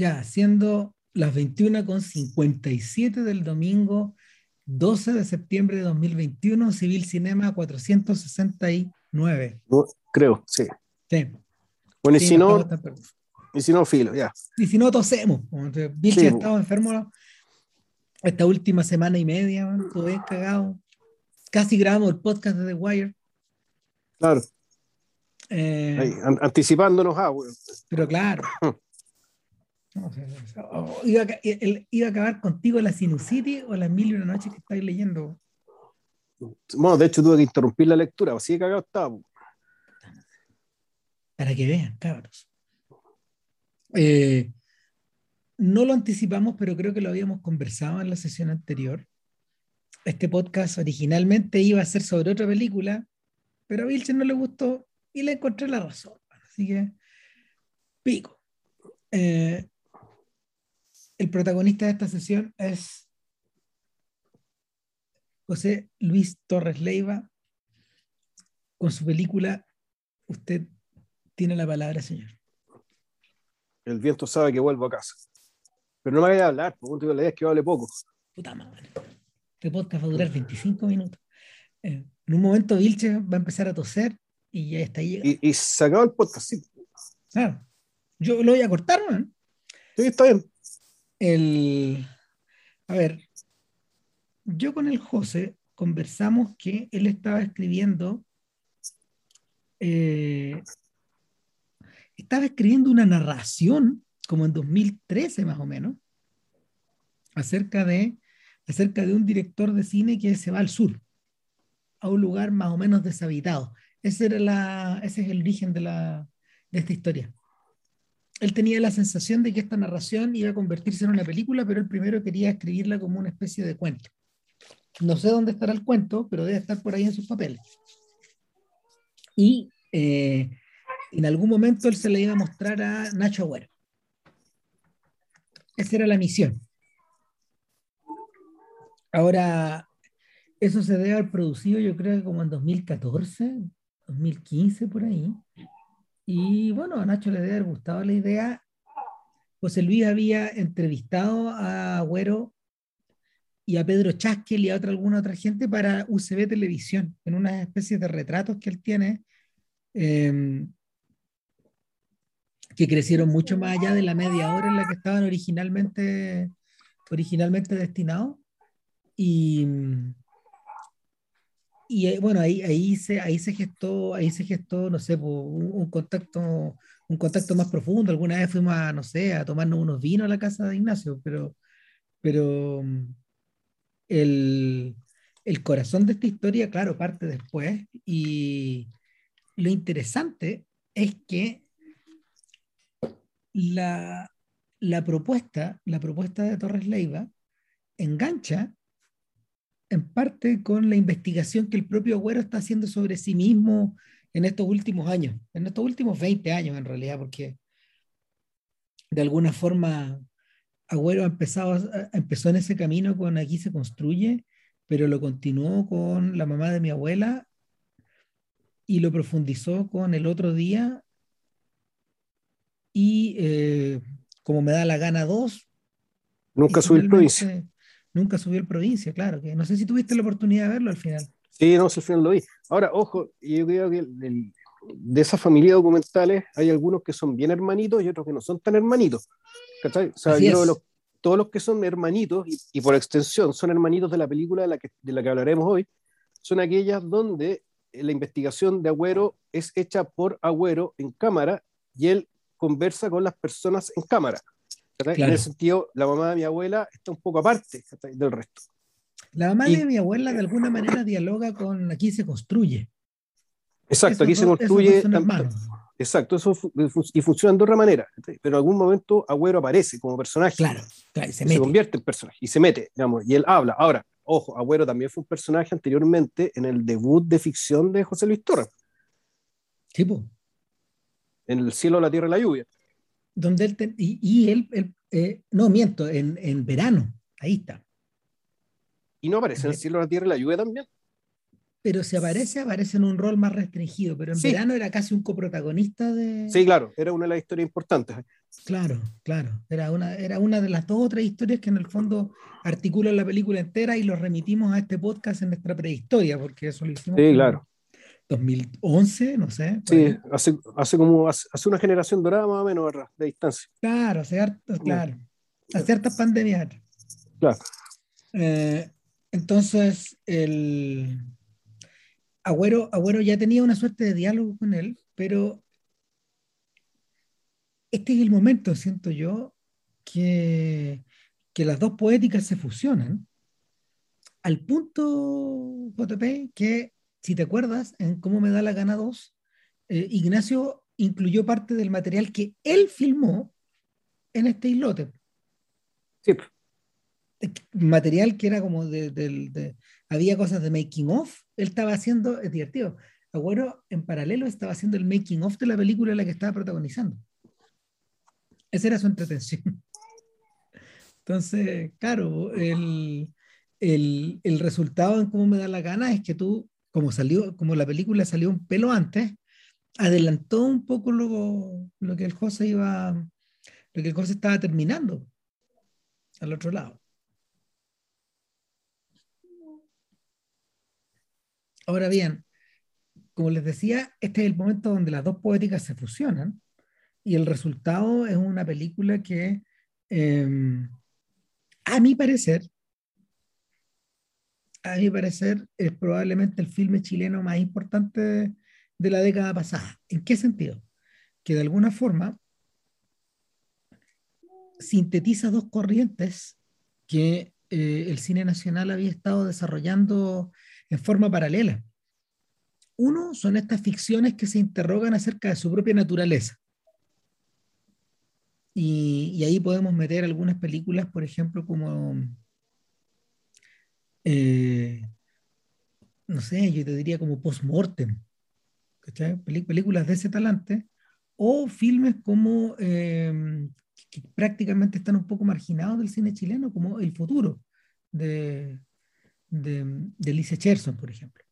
Ya, siendo las 21 con 57 del domingo 12 de septiembre de 2021, Civil Cinema 469. creo, sí. Sí. Bueno, y si no, y si no, filo, ya. Y si no, tosemos. Vilche ha estado enfermo esta última semana y media, todo es cagado. Casi grabamos el podcast de The Wire. Claro. Eh, anticipándonos a, Pero claro. iba, a, iba, a acabar contigo la Sinucity o las mil y una noches que estáis leyendo. Bueno, de hecho tuve que interrumpir la lectura, así que cagado estaba. Para que vean, cabros. Eh, no lo anticipamos, pero creo que lo habíamos conversado en la sesión anterior. Este podcast originalmente iba a ser sobre otra película, pero a Vilchen no le gustó y le encontré la razón. Así que, pico. Eh, el protagonista de esta sesión es José Luis Torres Leiva, con su película Usted tiene la palabra, señor. El viento sabe que vuelvo a casa. Pero no me vaya a hablar, porque la idea es que hable poco. Puta madre. Este podcast va a durar 25 minutos. Eh, en un momento Vilche va a empezar a toser y ya está ahí. Y, y se acaba el podcast, sí. Claro. Yo lo voy a cortar, man. Sí, está bien. El... A ver, yo con el José conversamos que él estaba escribiendo eh, estaba escribiendo una narración, como en 2013 más o menos, acerca de, acerca de un director de cine que se va al sur, a un lugar más o menos deshabitado. Ese, era la, ese es el origen de, la, de esta historia. Él tenía la sensación de que esta narración iba a convertirse en una película, pero él primero quería escribirla como una especie de cuento. No sé dónde estará el cuento, pero debe estar por ahí en sus papeles. Y eh, en algún momento él se le iba a mostrar a Nacho Agüero. Esa era la misión. Ahora, eso se debe haber producido yo creo que como en 2014, 2015 por ahí. Y bueno, a Nacho le debe haber gustado la idea. José Luis había entrevistado a Agüero y a Pedro Chaskel y a otra, alguna otra gente para UCB Televisión, en una especie de retratos que él tiene eh, que crecieron mucho más allá de la media hora en la que estaban originalmente, originalmente destinados. Y, y eh, bueno, ahí, ahí, se, ahí, se gestó, ahí se gestó, no sé, un, contacto, un contacto más profundo. Alguna vez fuimos a, no sé, a tomarnos unos vinos a la casa de Ignacio, pero, pero el, el corazón de esta historia, claro, parte después. Y lo interesante es que la, propuesta, la propuesta de Torres Leiva engancha en parte con la investigación que el propio Agüero está haciendo sobre sí mismo en estos últimos años, en estos últimos 20 años en realidad, porque de alguna forma Agüero empezado, empezó en ese camino con Aquí se construye, pero lo continuó con la mamá de mi abuela y lo profundizó con el otro día y eh, como me da la gana dos. Nunca subí el provincia. Nunca subí el provincia, claro. Que no sé si tuviste la oportunidad de verlo al final. Sí, no, al final lo vi. Ahora, ojo, yo creo que de esa familia documentales hay algunos que son bien hermanitos y otros que no son tan hermanitos. O sea, todos los que son hermanitos y, por extensión son hermanitos de la película de la, que, de la que hablaremos hoy, son aquellas donde la investigación de Agüero es hecha por Agüero en cámara y él conversa con las personas en cámara. En ese sentido, la mamá de mi abuela está un poco aparte del resto. La mamá de mi abuela de alguna manera dialoga con aquí se construye. Exacto, aquí se construye. Exacto, eso y funciona de otra manera. Pero en algún momento Agüero aparece como personaje. Claro, se, se, convierte en personaje y se mete, digamos, y él habla. Ahora, ojo, Agüero también fue un personaje anteriormente en el debut de ficción de José Luis Torres. Tipo en el cielo, la tierra y la lluvia. Donde él y, él, eh, no miento, en, en, verano, ahí está. Y no aparece en el cielo, la tierra y la lluvia también. Pero si aparece, aparece en un rol más restringido, pero en verano era casi un coprotagonista de... Sí, claro, era una de las historias importantes. Claro, claro. Era una, era una de las dos o tres historias que en el fondo articulan la película entera y lo remitimos a este podcast en nuestra prehistoria, porque eso lo hicimos. Sí, claro. 2011, no sé. Sí, hace, hace como hace, una generación dorada más o menos de distancia. Claro, hace claro. Hace hartas pandemias. Claro. Eh, entonces, el Agüero, Agüero ya tenía una suerte de diálogo con él, pero este es el momento, siento yo, que, que las dos poéticas se fusionan al punto, JP, que si te acuerdas, en Cómo me da la gana 2, eh, Ignacio incluyó parte del material que él filmó en este islote. Sí. Material que era como de, había cosas de making of, él estaba haciendo, es divertido. Agüero en paralelo estaba haciendo el making of de la película en la que estaba protagonizando. Esa era su entretención. Entonces, claro, el, el, el, resultado en cómo me da la gana es que tú, como salió, como la película salió un pelo antes, adelantó un poco lo, lo que el José iba, lo que el José estaba terminando al otro lado. Ahora bien, como les decía, este es el momento donde las dos poéticas se fusionan y el resultado es una película que, em, a mi parecer, a mi parecer, es probablemente el filme chileno más importante de la década pasada. ¿En qué sentido? Que de alguna forma sintetiza dos corrientes que eh, el cine nacional había estado desarrollando en forma paralela. Uno son estas ficciones que se interrogan acerca de su propia naturaleza. Y, ahí podemos meter algunas películas, por ejemplo, como, eh, no sé, yo te diría como post-mortem, películas de ese talante, o filmes como eh, que prácticamente están un poco marginados del cine chileno, como El futuro, de, de, de Alicia Cherson, por ejemplo.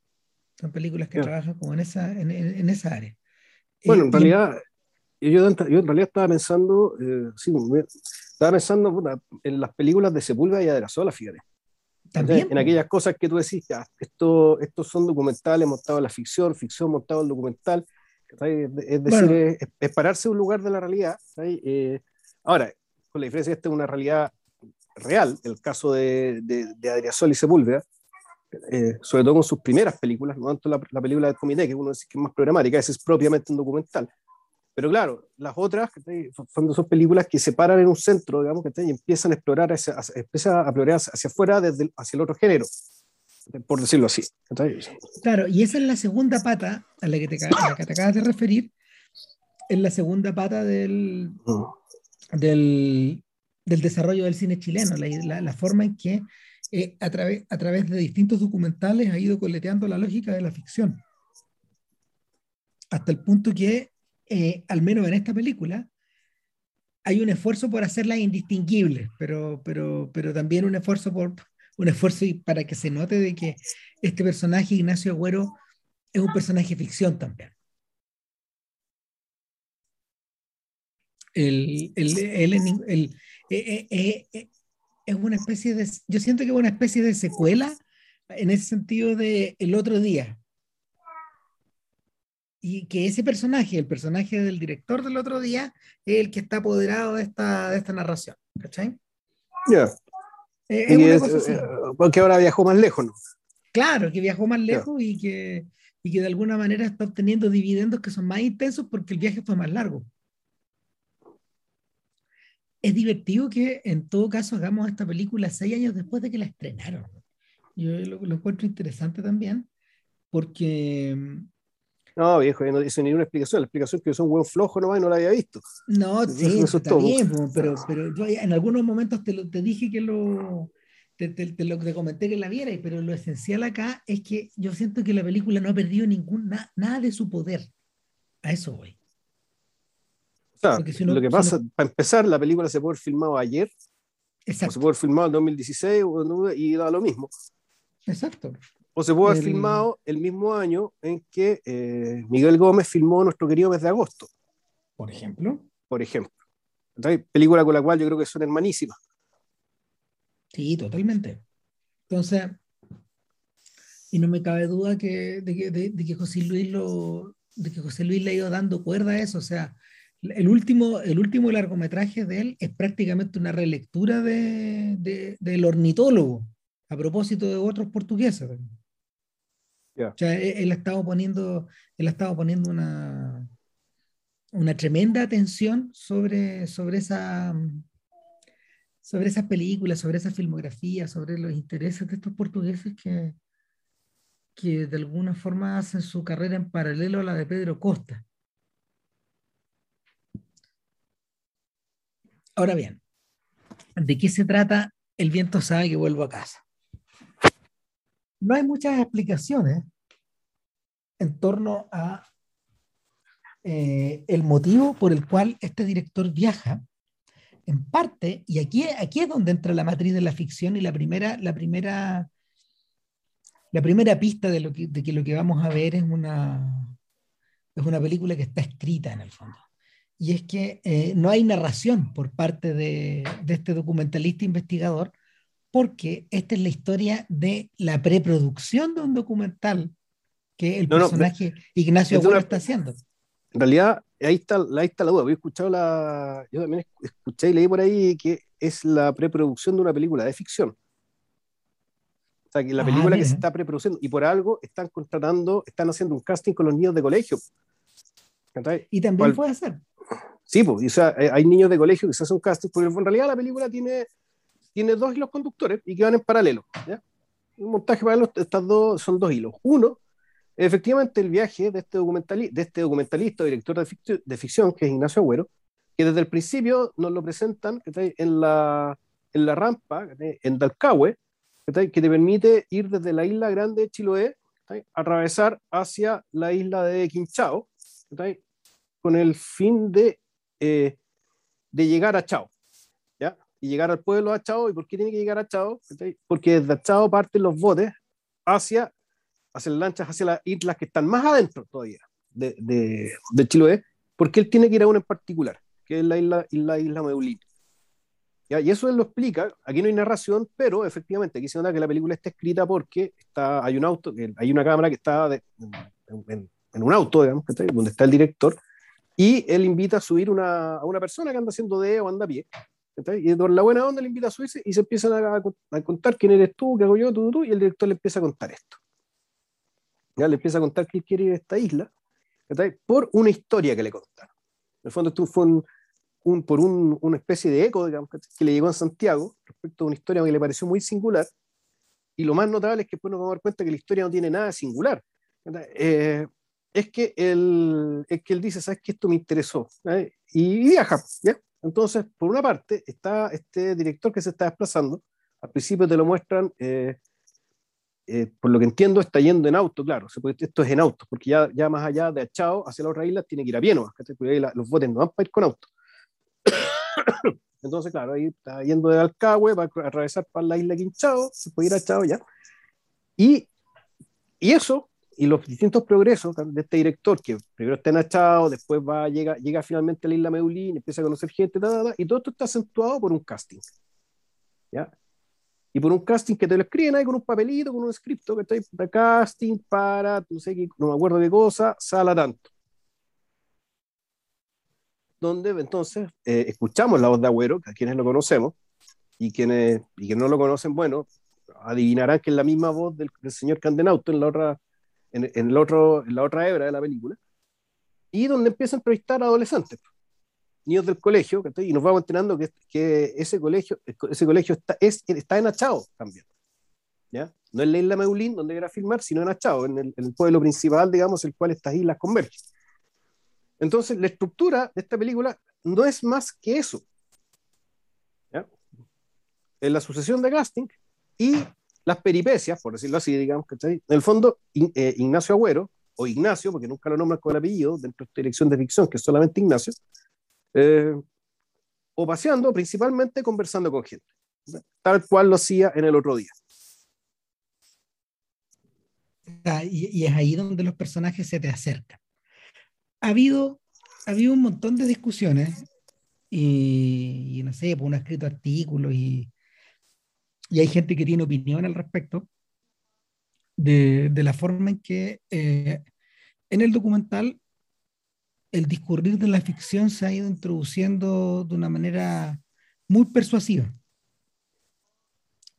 Son películas que trabajan como en esa, en, en esa área. Bueno, en realidad, yo, yo, en realidad estaba pensando, eh, sí, estaba pensando en las películas de Sepúlveda y Adrazola, fíjate. ¿También? En aquellas cosas que tú decís, ya, esto, estos son documentales montados en la ficción, ficción montada en el documental. Es decir, es, pararse un lugar de la realidad. Eh, ahora, con la diferencia, esta es una realidad real, el caso de, de, de y Sepúlveda, eh, sobre todo con sus primeras películas, no tanto la, la película del comité, que uno dice que es más programática, esa es propiamente un documental. Pero claro, las otras son, son películas que se paran en un centro, digamos, y empiezan a explorar, hacia, empiezan a explorar hacia afuera, desde hacia el otro género, por decirlo así. Claro, y esa es la segunda pata a la que te, que te acabas de referir, es la segunda pata del, mm. del, del, desarrollo del cine chileno, la, la, forma en que eh, a, través, a través de distintos documentales ha ido coleteando la lógica de la ficción. Hasta el punto que eh, al menos en esta película, hay un esfuerzo por hacerla indistinguible, pero, pero, pero también un esfuerzo por un esfuerzo para que se note de que este personaje, Ignacio Agüero, es un personaje ficción también. El, el, el, eh, eh, es una especie de, yo siento que es una especie de secuela en ese sentido de el otro día, y que ese personaje, el personaje del director del otro día, es el que está apoderado de esta, de esta narración. ¿Cachai? Ya. Eh, porque ahora viajó más lejos, ¿no? Claro, que viajó más lejos y, que, y que de alguna manera está obteniendo dividendos que son más intensos porque el viaje fue más largo. Es divertido que en todo caso hagamos esta película seis años después de que la estrenaron. Yo lo encuentro interesante también porque no, viejo, no dice ni una explicación. La explicación es que yo soy un buen flojo nomás y no la había visto. No, sí, está bien, pero, pero yo en algunos momentos te, lo, te dije que lo te, te, lo, te comenté que la vieras, pero lo esencial acá es que yo siento que la película no ha perdido ningún, nada de su poder. A eso voy. O sea, lo que pasa, para empezar, la película se puede haber filmado ayer, Exacto. o se puede haber filmado en 2016 y da lo mismo. Exacto. O se puede haber filmado el mismo año en que eh, Miguel Gómez filmó nuestro querido mes de agosto. Por ejemplo. Por ejemplo. Película con la cual yo creo que son hermanísimas. Sí, totalmente. Entonces, y no me cabe duda que, de, que, de, que José Luis lo, de que José Luis le ha ido dando cuerda a eso. O sea, el último, el último largometraje de él es prácticamente una relectura de, del ornitólogo, a propósito de otros portugueses. O sea, e, él, ha estado poniendo, él ha estado poniendo una, una tremenda atención sobre, sobre esa sobre esas películas, sobre esa filmografía, sobre los intereses de estos portugueses que, que de alguna forma hacen su carrera en paralelo a la de Pedro Costa. Ahora bien, ¿de qué se trata El viento sabe que vuelvo a casa? No hay muchas explicaciones en torno a eh, el motivo por el cual este director viaja en parte, y aquí, aquí es donde entra la matriz de la ficción y la primera, la primera, la primera pista de, lo que, de que lo que vamos a ver es una, es una película que está escrita en el fondo. Y es que eh, no hay narración por parte de, de, este documentalista investigador, porque esta es la historia de la preproducción de un documental que el personaje Ignacio Agüero está haciendo. En realidad, ahí está, ahí está la duda. Había escuchado la. Yo también escuché y leí por ahí que es la preproducción de una película de ficción. O sea, que la ah, película que se está preproduciendo y por algo están contratando, están haciendo un casting con los niños de colegio. Y también puede ser. Sí, pues, o sea, hay niños de colegio que se hacen un casting, porque en realidad la película tiene, tiene dos hilos conductores y que van en paralelo. ¿ya? Un montaje para los, estas dos son dos hilos. Uno Efectivamente, el viaje de este, de este documentalista, director de ficción, que es Ignacio Agüero, que desde el principio nos lo presentan en la, en la rampa, en Dalcahue, que te permite ir desde la isla grande de Chiloé, atravesar hacia la isla de Quinchao, con el fin de, eh, de llegar a Chao. Y llegar al pueblo de Chao. ¿Y por qué tiene que llegar a Chao? Porque desde Chao parten los botes hacia hacer lanchas hacia las islas que están más adentro todavía de, de, de Chiloé, porque él tiene que ir a una en particular, que es la isla, la isla Meulín. ¿Ya? Y eso él lo explica, aquí no hay narración, pero efectivamente aquí se nota que la película está escrita porque está, hay un auto, hay una cámara que está en, un auto, digamos, donde está el director, y él invita a subir una, a una persona que anda haciendo de o anda a pie, y por la buena onda le invita a subirse y se empiezan a, a, contar quién eres tú, qué hago yo, tú, tú, y el director le empieza a contar esto le empieza a contar que quiere ir a esta isla, por una historia que le contaron. En el fondo, esto fue un, por un, una especie de eco, digamos, que le llegó a Santiago respecto a una historia que le pareció muy singular. Y lo más notable es que después nos vamos a dar cuenta que la historia no tiene nada singular. Eh, es, que él, es que él dice, ¿sabes qué? Esto me interesó. Y viaja. ¿ya? Entonces, por una parte, está este director que se está desplazando. Al principio te lo muestran eh, eh, por lo que entiendo, está yendo en auto, claro. Esto es en auto, porque ya, ya más allá de Achao hacia la otra isla tiene que ir a pie los botes no van para ir con auto. Entonces, claro, ahí está yendo de Alcagüe, va a atravesar para la isla Quinchao, se puede ir a Chao ya. Y, y eso, y los distintos progresos de este director, que primero está en Achao, después va, llega, llega finalmente a la isla Meulín, empieza a conocer gente, y todo esto está acentuado por un casting. ¿ya? y por un casting que te lo escriben ahí con un papelito, con un script, que está de casting para, no sé qué, no me acuerdo de cosa, sala tanto. Donde entonces eh, escuchamos la voz de Agüero, que a quienes lo conocemos, y quienes, y quienes no lo conocen, bueno, adivinarán que es la misma voz del, señor Candenauto en la otra, en, en, el otro, en la otra hebra de la película, y donde empieza a entrevistar a adolescentes niños del colegio, y nos vamos enterando que, que, ese colegio, ese colegio está, es, está en Achao también. ¿ya? No en la isla Meulín, donde era filmar, sino en Achao, en el, el, pueblo principal, digamos, el cual estas islas convergen. Entonces, la estructura de esta película no es más que eso. ¿ya? En la sucesión de casting y las peripecias, por decirlo así, digamos, En el fondo, eh, Ignacio Agüero, o Ignacio, porque nunca lo nombran con el apellido, dentro de esta dirección de ficción, que es solamente Ignacio, eh, o paseando, principalmente conversando con gente, tal cual lo hacía en el otro día. Ah, y, es ahí donde los personajes se te acercan. Ha habido, ha habido un montón de discusiones y, no sé, pues uno ha escrito artículos y, y hay gente que tiene opinión al respecto de, la forma en que eh, en el documental el discurrir de la ficción se ha ido introduciendo de una manera muy persuasiva.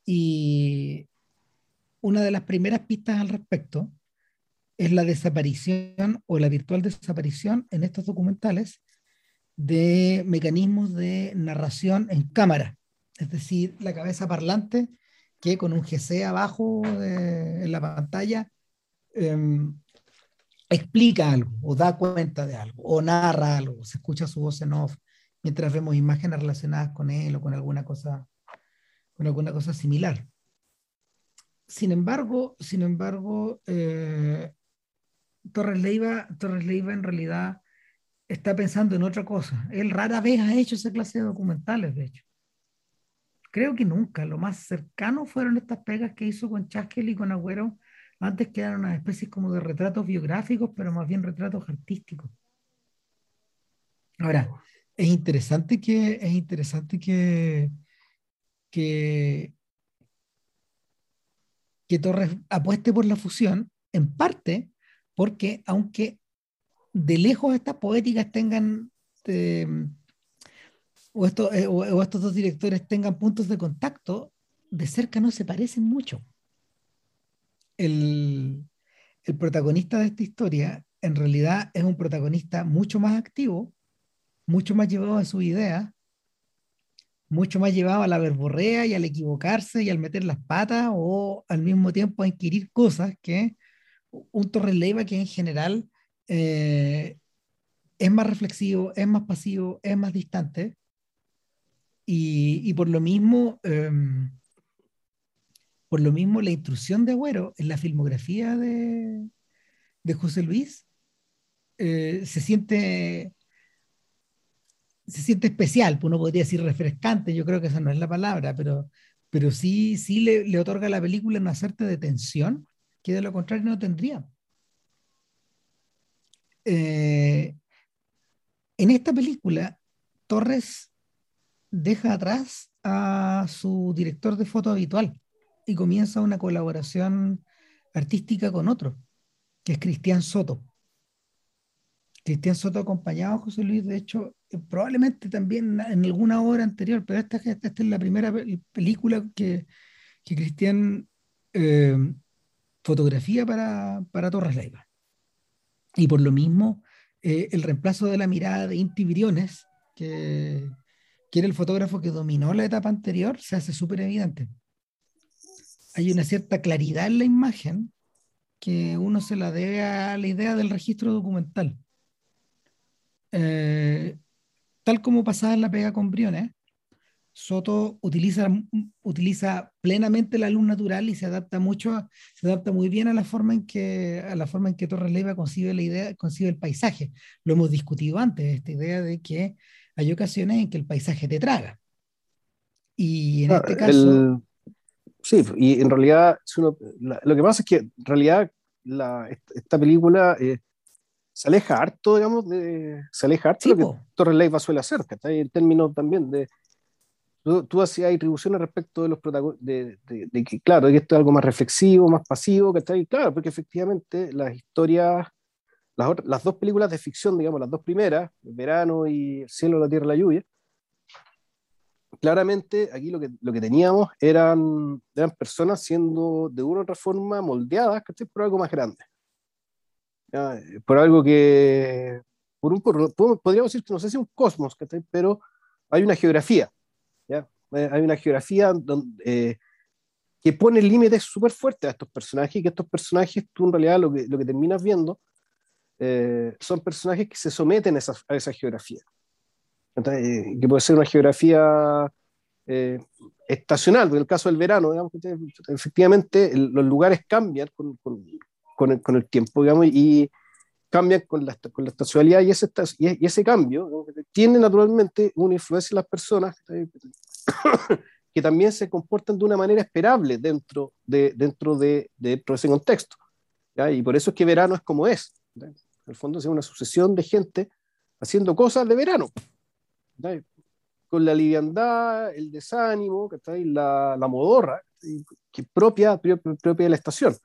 Y una de las primeras pistas al respecto es la desaparición o la virtual desaparición en estos documentales de mecanismos de narración en cámara, es decir, la cabeza parlante que con un GC abajo en la pantalla em, explica algo o da cuenta de algo o narra algo, se escucha su voz en off mientras vemos imágenes relacionadas con él o con alguna cosa, con alguna cosa similar. Sin embargo, sin embargo, eh, Torres Leiva, Torres Leiva en realidad está pensando en otra cosa. Él rara vez ha hecho esa clase de documentales, de hecho. Creo que nunca. Lo más cercano fueron estas pegas que hizo con Chaskel y con Agüero, antes que eran una especie como de retratos biográficos, pero más bien retratos artísticos. Ahora, es interesante que, es interesante que, que, que Torres apueste por la fusión, en parte porque aunque de lejos estas poéticas tengan, eh, o, eh, o, estos dos directores tengan puntos de contacto, de cerca no se parecen mucho. El, el protagonista de esta historia en realidad es un protagonista mucho más activo, mucho más llevado a su idea, mucho más llevado a la verborrea y al equivocarse y al meter las patas o al mismo tiempo a inquirir cosas que un Torres Leiva que en general eh, es más reflexivo, es más pasivo, es más distante. Y, por lo mismo, em, por lo mismo, la intrusión de Agüero en la filmografía de, de José Luis eh, se siente se siente especial, pues uno podría decir refrescante, yo creo que esa no es la palabra, pero, pero sí, sí le, otorga a la película una suerte de tensión que de lo contrario no tendría. Eh, en esta película, Torres deja atrás a su director de foto habitual y comienza una colaboración artística con otro, que es Cristian Soto. Cristian Soto acompañado a José Luis, de hecho, eh, probablemente también en alguna obra anterior, pero esta, es la primera película que, que Cristian eh, fotografía para, para Torres Leiva. Y por lo mismo, eh, el reemplazo de la mirada de Inti Briones, que, que era el fotógrafo que dominó la etapa anterior, se hace súper evidente. Hay una cierta claridad en la imagen que uno se la debe a la idea del registro documental. Eh, tal como pasaba en la pega con Briones, Soto utiliza, utiliza plenamente la luz natural y se adapta mucho, se adapta muy bien a la forma en que, a la forma en que Torres Leiva concibe la idea, concibe el paisaje. Lo hemos discutido antes, esta idea de que hay ocasiones en que el paisaje te traga. Y en este caso... sí, y en realidad lo que pasa es que en realidad esta película eh, se aleja harto, digamos, de, se aleja harto de lo que Torres Leiva suele hacer, que está en términos también de tú, hacías atribuciones respecto de los protagonistas, de, que, claro, que esto es algo más reflexivo, más pasivo, que está ahí, claro, porque efectivamente las historias, las, las dos películas de ficción, digamos, las dos primeras, verano y El cielo, la tierra, la lluvia, claramente aquí lo que, lo que teníamos eran, eran personas siendo de una u otra forma moldeadas por algo más grande. Por algo que, por un, podríamos decir que no sé si un cosmos, pero hay una geografía. Eh, hay una geografía donde, eh, que pone límites súper fuertes a estos personajes y que estos personajes, tú en realidad lo que, lo que terminas viendo eh, son personajes que se someten a esa, a esa geografía. que puede ser una geografía estacional, en el caso del verano, digamos, efectivamente los lugares cambian con, con, con, el, con, el, tiempo, digamos, y cambian con la, con la estacionalidad y ese, y ese cambio tiene naturalmente una influencia en las personas que también se comportan de una manera esperable dentro de, dentro de, de ese contexto. Y por eso es que verano es como es. En el fondo es una sucesión de gente haciendo cosas de verano. con la liviandad, el desánimo, la, la modorra, que propia, propia de la estación.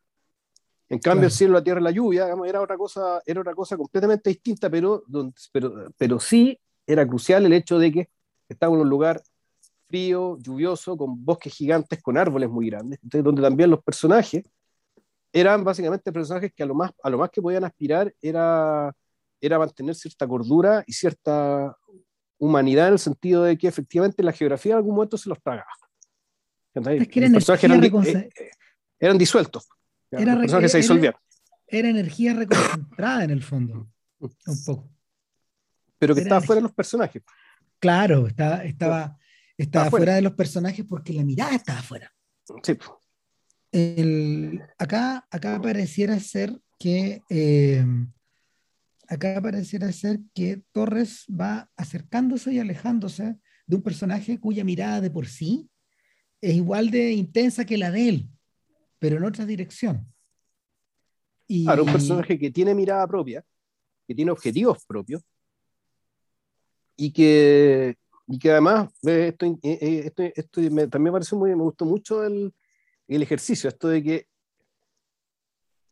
En cambio, el cielo, la tierra la lluvia, era otra cosa, era otra cosa completamente distinta, pero, pero, pero sí era crucial el hecho de que estaba en un lugar frío, lluvioso, con bosques gigantes, con árboles muy grandes, donde también los personajes eran básicamente personajes que a lo más, a lo más que podían aspirar era, era mantener cierta cordura y cierta humanidad en el sentido de que efectivamente la geografía en algún momento se los tragaba. Es que eran, eh, eran, disueltos. Era, los se disolvían. Era energía reconcentrada en el fondo, un poco. Pero que estaba fuera de los personajes. Claro, estaba, estaba, estaba fuera de los personajes porque la mirada estaba fuera. Sí acá, acá pareciera ser que eh, acá pareciera ser que Torres va acercándose y alejándose de un personaje cuya mirada de por sí es igual de intensa que la de él, pero en otra dirección. Y, claro, un personaje que tiene mirada propia, que tiene objetivos propios y que, y que además, esto, eh, eh, esto, esto, también me parece muy, me gustó mucho el, el ejercicio, esto de que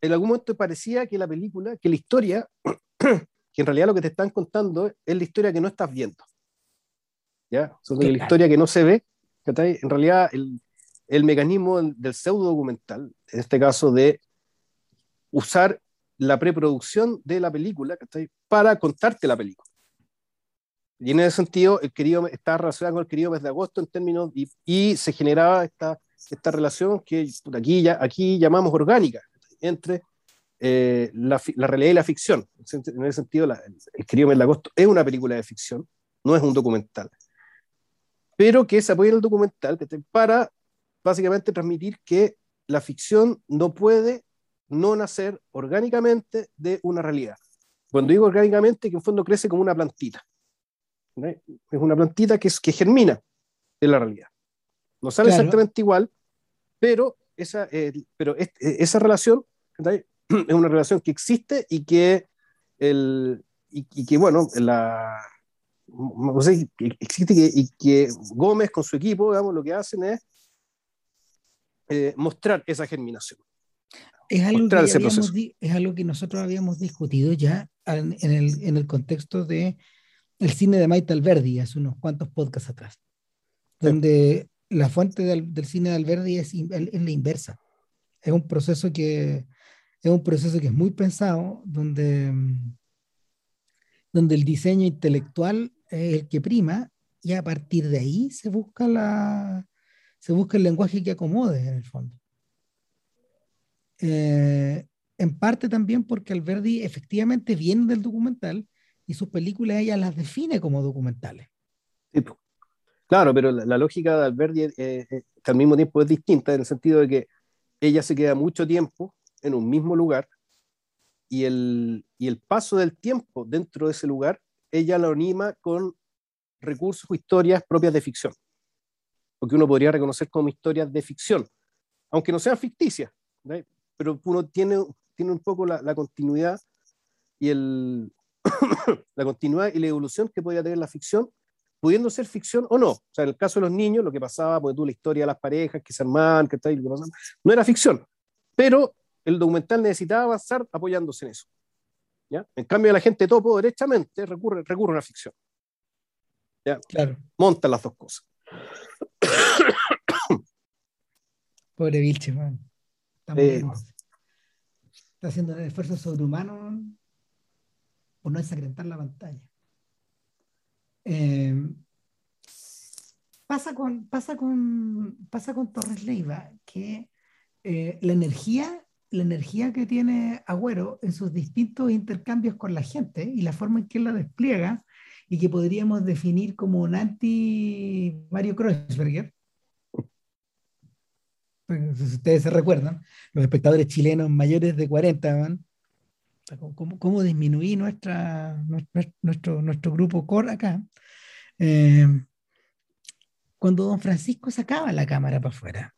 en algún momento parecía que la película, que la historia, que en realidad lo que te están contando es la historia que no estás viendo. ¿Ya? la historia que no se ve, en realidad el, el mecanismo del pseudo documental, en este caso de usar la preproducción de la película para contarte la película. Y en ese sentido, el querido está relacionado con el querido mes de agosto en términos, y, y se generaba esta esta relación que aquí, ya, aquí llamamos orgánica entre eh, la, la, realidad y la ficción. En ese sentido, El querido Mes de Agosto es una película de ficción, no es un documental, pero que se apoya en el documental para básicamente transmitir que la ficción no puede no nacer orgánicamente de una realidad. Cuando digo orgánicamente, que en fondo crece como una plantita. Es una plantita que, que germina de la realidad. No sale exactamente igual, pero esa, eh, pero eh, esa relación es una relación que existe y que, el, y, que bueno, la, no sé, existe y que Gómez con su equipo, digamos, lo que hacen es eh, mostrar esa germinación. Es algo, que es algo que nosotros habíamos discutido ya en, el, en el contexto de el cine de Maite Alberdi hace unos cuantos podcasts atrás, donde la fuente del, cine de Alberdi es, la inversa. Es un proceso que es un proceso que es muy pensado, donde, donde el diseño intelectual es el que prima y a partir de ahí se busca, la, se busca el lenguaje que acomode en el fondo. Eh, en parte también porque Alberdi efectivamente viene del documental y sus películas ella las define como documentales. Claro, pero la, lógica de Alberti eh, eh, al mismo tiempo es distinta en el sentido de que ella se queda mucho tiempo en un mismo lugar y el, y el paso del tiempo dentro de ese lugar, ella lo anima con recursos o historias propias de ficción, porque uno podría reconocer como historias de ficción, aunque no sean ficticias, pero uno tiene, tiene un poco la, la continuidad y el, la continuidad y la evolución que podría tener la ficción pudiendo ser ficción o no. O sea, en el caso de los niños, lo que pasaba, porque tú la historia de las parejas que se armaban, que, tal, no era ficción, pero el documental necesitaba avanzar apoyándose en eso. ¿ya? En cambio, la gente topo derechamente recurre, recurre a una ficción. ¿ya? Claro. Montan las dos cosas. Pobre Vilche, man. Está, Está haciendo un esfuerzo sobrehumano por no ensangrentar la pantalla. Eh, pasa, con, pasa, con, pasa con Torres Leiva que eh, la energía la energía que tiene Agüero en sus distintos intercambios con la gente y la forma en que él la despliega y que podríamos definir como un anti Mario Kreuzberger. Ustedes se recuerdan, los espectadores chilenos mayores de 40 van cómo, cómo disminuir nuestra, nuestro, nuestro grupo core acá. Eh, cuando don Francisco sacaba la cámara para afuera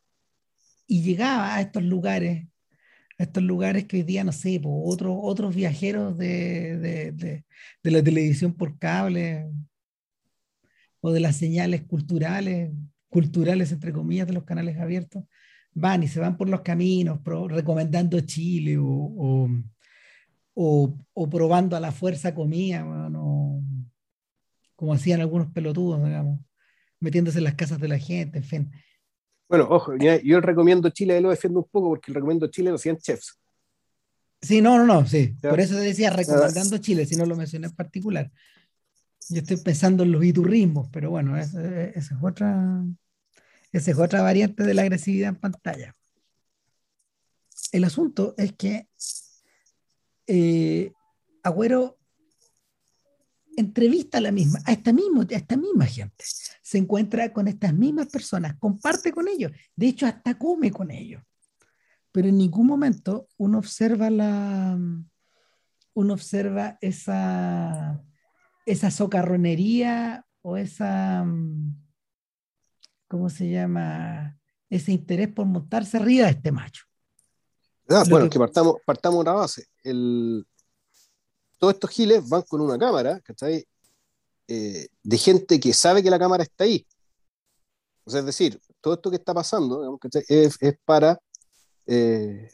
y llegaba a estos lugares, estos lugares que hoy día, no sé, otros, otros viajeros de, de, de, la televisión por cable o de las señales culturales, culturales entre comillas, de los canales abiertos, van y se van por los caminos recomendando Chile o, probando a la fuerza comida, como hacían algunos pelotudos, digamos, metiéndose en las casas de la gente, en fin. Bueno, ojo, yo recomiendo Chile, lo defiendo un poco porque el recomiendo Chile lo hacían chefs. Sí, no, no, no, sí. Por eso decía recomendando Chile, si no lo mencioné en particular. Yo estoy pensando en los iturrismos, pero bueno, esa es otra, esa es otra variante de la agresividad en pantalla. El asunto es que eh, Agüero entrevista a la misma, a esta, misma, a esta misma gente, se encuentra con estas mismas personas, comparte con ellos, de hecho hasta come con ellos, pero en ningún momento uno observa la, uno observa esa, esa socarronería o esa, ¿cómo se llama? Ese interés por montarse arriba de este macho. Ah, bueno, que, partamos, partamos una base. El, todos estos giles van con una cámara, ¿cachai? Eh, de gente que sabe que la cámara está ahí. O sea, es decir, todo esto que está pasando es, es, para, eh,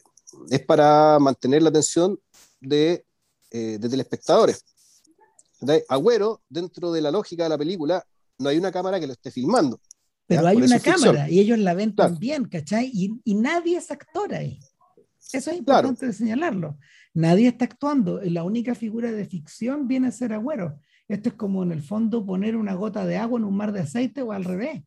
es para mantener la atención de, eh, de telespectadores. Agüero, dentro de la lógica de la película, no hay una cámara que lo esté filmando. Pero hay una cámara y ellos la ven también, ¿cachai? Y, y, nadie es actor ahí. Eso es importante señalarlo. Nadie está actuando. La única figura de ficción viene a ser Agüero. Esto es como en el fondo poner una gota de agua en un mar de aceite o al revés.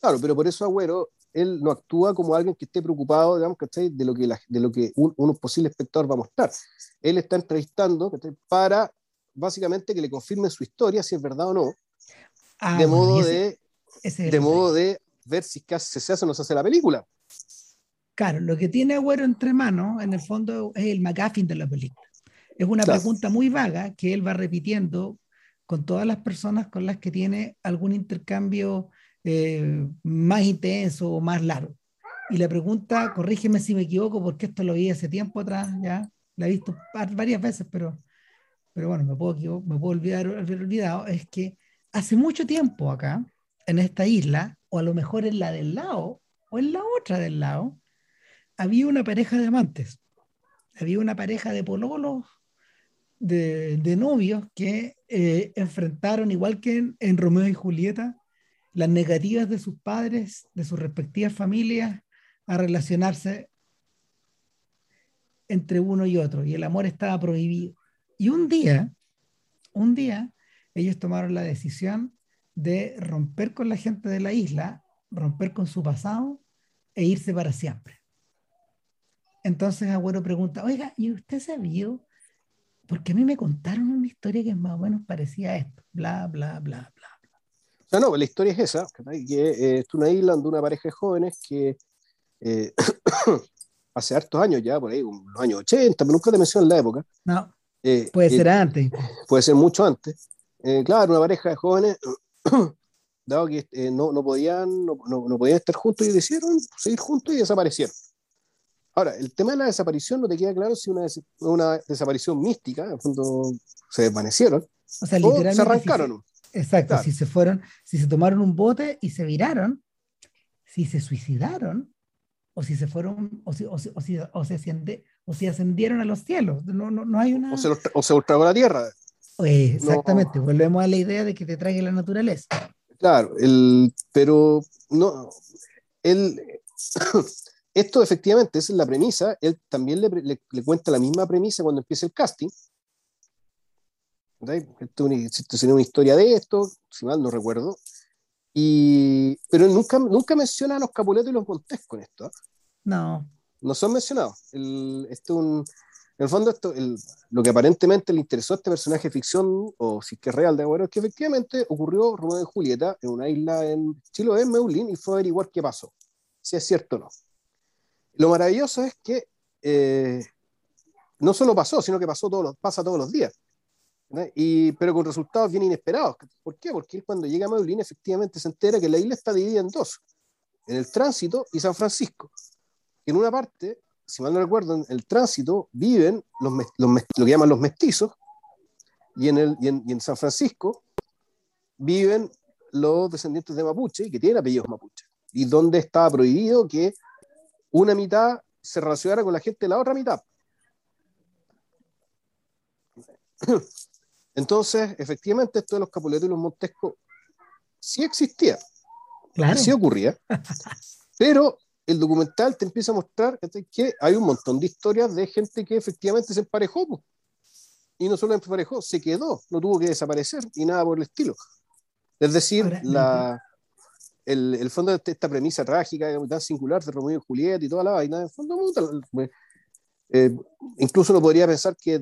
Claro, pero por eso Agüero, él no actúa como alguien que esté preocupado, digamos, De lo que, de lo que un, posible espectador va a mostrar. Él está entrevistando para básicamente que le confirme su historia, si es verdad o no, ah, de, modo, de, de modo de ver si se hace o no se hace la película. Claro, lo que tiene Agüero entre manos, en el fondo, es el McGuffin de la película. Es una pregunta muy vaga que él va repitiendo con todas las personas con las que tiene algún intercambio eh, más intenso o más largo. Y la pregunta, corrígeme si me equivoco, porque esto lo vi hace tiempo atrás, ya, la he visto varias veces, pero, pero bueno, me puedo, me puedo olvidar, haber olvidado, es que hace mucho tiempo acá, en esta isla, o a lo mejor en la del lado, o en la otra del lado, había una pareja de amantes, había una pareja de pololos, de, novios que eh, enfrentaron, igual que en, Romeo y Julieta, las negativas de sus padres, de sus respectivas familias, a relacionarse entre uno y otro, y el amor estaba prohibido. Y un día, un día, ellos tomaron la decisión de romper con la gente de la isla, romper con su pasado e irse para siempre. Entonces Agüero pregunta, oiga, ¿y usted sabía? Porque a mí me contaron una historia que es más o menos parecía a esto, bla, bla, bla, bla. O sea, no, la historia es esa, que eh, es una isla donde una pareja de jóvenes que eh, hace hartos años ya, por ahí, los años 80, pero nunca te menciono la época. No, eh, puede ser antes. Puede ser mucho antes. claro, una pareja de jóvenes, dado que no, no, podían, no, no, podían estar juntos y decidieron seguir juntos y desaparecieron. Ahora, el tema de la desaparición no te queda claro si una, una desaparición mística, en el fondo se desvanecieron, o, sea, literalmente se arrancaron. exacto, si se fueron, si se tomaron un bote y se viraron, si se suicidaron, o si se fueron, o si, o si, o si, o o si ascendieron a los cielos. No, no, no hay una... O se, o se la tierra. exactamente, volvemos a la idea de que te trague la naturaleza. Claro, el, pero no, el, esto efectivamente, esa es la premisa. Él también le, le, cuenta la misma premisa cuando empieza el casting. Esto, sería una historia de esto, si mal no recuerdo. Y, pero nunca, nunca menciona a los Capuletos y los Montes con esto. ¿ah? No. No son mencionados. El, esto un, en el fondo, esto, el, lo que aparentemente le interesó a este personaje de ficción, o si es que es real de Agüero, es que efectivamente ocurrió Romeo y Julieta en una isla en Chile, en Meulín, y fue a averiguar qué pasó. Si es cierto o no. Lo maravilloso es que eh, no solo pasó, sino que pasó todos pasa todos los días. Y, pero con resultados bien inesperados. ¿Por qué? Porque él cuando llega a Medellín efectivamente se entera que la isla está dividida en dos, en el tránsito y San Francisco. En una parte, si mal no recuerdo, en el tránsito viven los, lo que llaman los mestizos y en, y en, San Francisco viven los descendientes de Mapuche, que tienen apellidos Mapuche, y donde estaba prohibido que una mitad se relacionara con la gente de la otra mitad. Entonces, efectivamente, esto de los Capuletos y los Montescos sí existía, claro. sí ocurría, pero el documental te empieza a mostrar que hay un montón de historias de gente que efectivamente se emparejó. Y no solo se emparejó, se quedó, no tuvo que desaparecer y nada por el estilo. Es decir, la, el, el, fondo de esta premisa trágica, tan singular de Romeo y Julieta y toda la vaina, en eh, incluso uno podría pensar que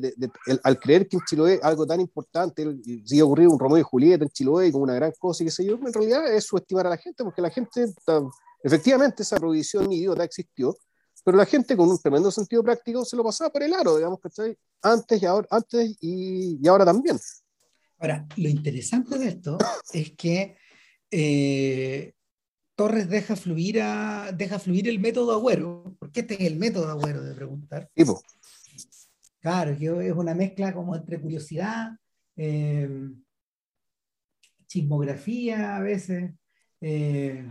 al creer que en Chiloé algo tan importante, si ha ocurrido un Romeo y Julieta en Chiloé como una gran cosa y qué sé yo, en realidad es subestimar a la gente, porque la gente, efectivamente esa prohibición idiota existió, pero la gente con un tremendo sentido práctico se lo pasaba por el aro, digamos, ¿cachai? Antes y ahora, antes y, y ahora también. Ahora, lo interesante de esto es que eh, Torres deja fluir, a, deja fluir el método Agüero, porque este es el método Agüero de preguntar. Claro, que es una mezcla como entre curiosidad, eh, chismografía a veces, eh,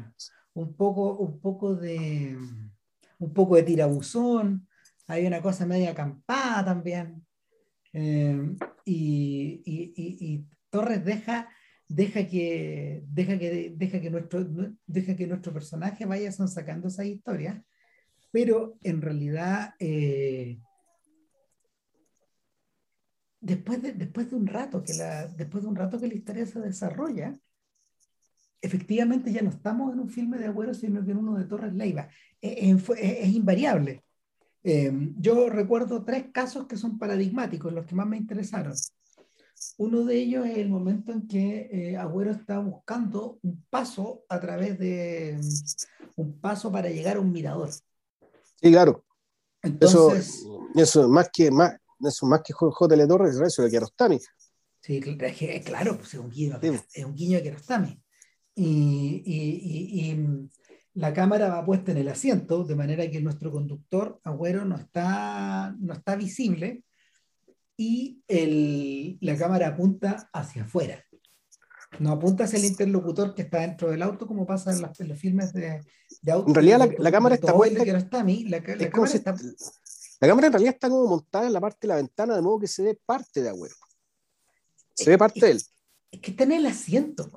un, poco, un, poco de, un poco de tirabuzón, hay una cosa media acampada también. Eh, y, y, Torres deja deja que, deja que, deja que, nuestro, deja que nuestro personaje vaya sacando esa historia, pero en realidad, eh, después, de, después, de un rato que la, después de un rato que la historia se desarrolla, efectivamente ya no estamos en un filme de Agüero, sino en uno de Torres Leiva. Es, es, invariable. Eh, yo recuerdo tres casos que son paradigmáticos, los que más me interesaron. Uno de ellos es el momento en que eh, Agüero está buscando un paso a través de un paso para llegar a un mirador. Sí, claro. Entonces, eso, más que más, eso más que J.L. Torres, eso de Kiarostami. Sí, claro, pues es un guiño, es un guiño a Kiarostami. Y, y, y, la cámara va puesta en el asiento, de manera que nuestro conductor, Agüero, no está, no está visible, y el, la cámara apunta hacia afuera. No apunta hacia el interlocutor que está dentro del auto, como pasa en, los filmes de, de auto. En realidad, la, la cámara está puesta. la, la, cámara está... la cámara en realidad está como montada en la parte de la ventana, de modo que se ve parte de Agüero. Se ve parte de él. Es que está en el asiento.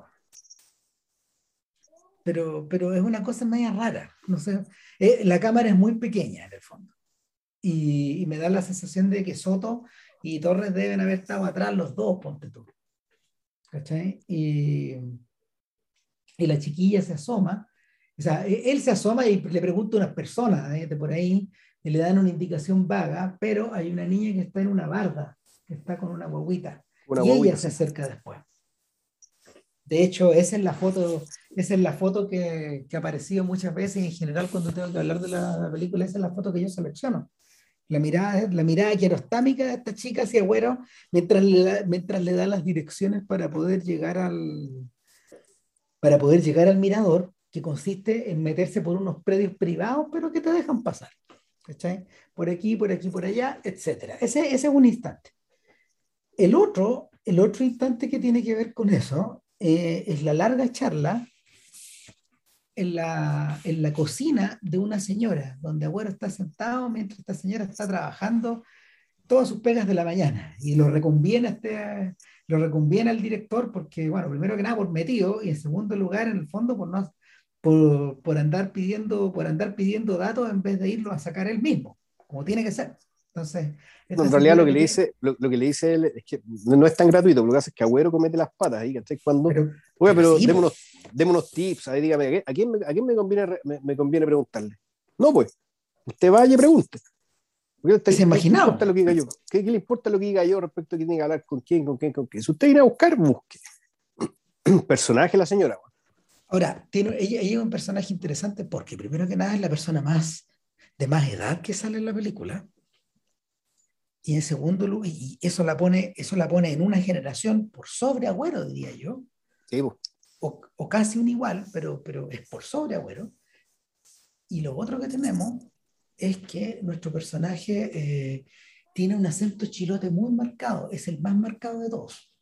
Pero, pero es una cosa media rara. No sé. Eh, la cámara es muy pequeña en el fondo. Y, y, me da la sensación de que Soto y Torres deben haber estado atrás los dos, ponte tú. ¿Cachai? Y, y la chiquilla se asoma, o sea, e, él se asoma y le pregunta a unas personas ¿eh? de por ahí, y le dan una indicación vaga, pero hay una niña que está en una barda, que está con una guaguita, y ella se acerca después. De hecho, esa es la foto, esa es la foto que, que ha aparecido muchas veces en general cuando tengo que hablar de la, la película, esa es la foto que yo selecciono la mirada, la mirada quierostámica de esta chica hacia Agüero mientras le, da, mientras le da las direcciones para poder llegar al para poder llegar al mirador, que consiste en meterse por unos predios privados, pero que te dejan pasar. ¿cachai? Por aquí, por aquí, por allá, etc. Ese, ese es un instante. El otro, el otro instante que tiene que ver con eso eh, es la larga charla en la, en la cocina de una señora, donde Agüero está sentado mientras esta señora está trabajando todas sus pegas de la mañana y lo reconviene, este, lo reconviene al director porque, bueno, primero que nada por metido y en segundo lugar, en el fondo, por, no, por, por, andar, pidiendo, por andar pidiendo datos en vez de irlo a sacar él mismo, como tiene que ser. Entonces, en realidad lo que, le dice, lo, lo, que le dice él es que no es tan gratuito, lo que hace es que Agüero comete las patas ahí, ¿cachai? Cuando, pero, oye, pero sí, démonos, démonos, tips, ahí dígame, ¿a quién, me, a quién me, conviene, me, me, conviene preguntarle? No, pues, usted vaya y pregunte. Porque ¿Se imaginaba? ¿Qué, lo que diga yo? ¿Qué, ¿Qué, le importa lo que diga yo respecto a quién tiene que hablar con quién, con quién, con quién? Si usted viene a buscar, busque. Personaje la señora. Ahora, tiene, ella, ella es un personaje interesante porque primero que nada es la persona más de más edad que sale en la película y en segundo lugar, y eso la pone, eso la pone en una generación por sobre Agüero, diría yo. O, casi un igual, pero, pero es por sobre Agüero. Y lo otro que tenemos es que nuestro personaje eh, tiene un acento chilote muy marcado, es el más marcado de todos.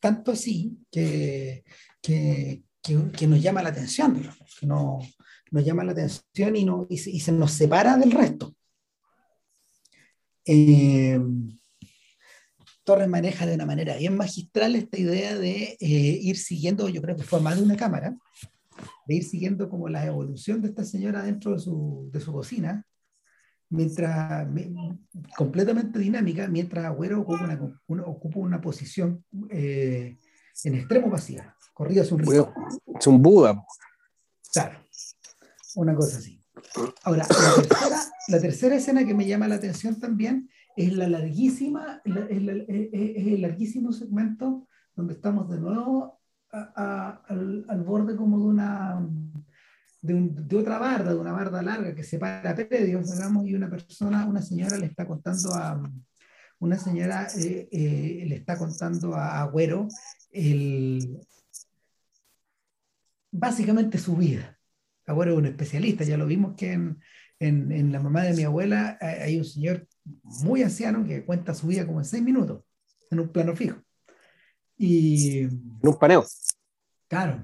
tanto así que, que, que, nos llama la atención, que no, nos llama la atención y, no, y, se, nos separa del resto. Eh, Torres maneja de una manera bien magistral esta idea de eh, ir siguiendo, yo creo que fue más de una cámara, de ir siguiendo como la evolución de esta señora dentro de su, de su cocina, mientras completamente dinámica, mientras Agüero ocupa una, ocupa una posición eh, en extremo pasiva, corrido hacia un río. Es un Buda. Claro, una cosa así. Ahora, la tercera, escena que me llama la atención también es la larguísima, el larguísimo segmento donde estamos de nuevo al, al, borde como de una de, otra barda, de una barda larga que separa predios, digamos, y una persona, una señora le está contando a una señora eh, eh, le está contando a Agüero el, básicamente su vida. Agüero es un especialista, ya lo vimos que en, en, en, La mamá de mi abuela hay un señor muy anciano que cuenta su vida como en seis minutos, en un plano fijo. Y, en un paneo. Claro,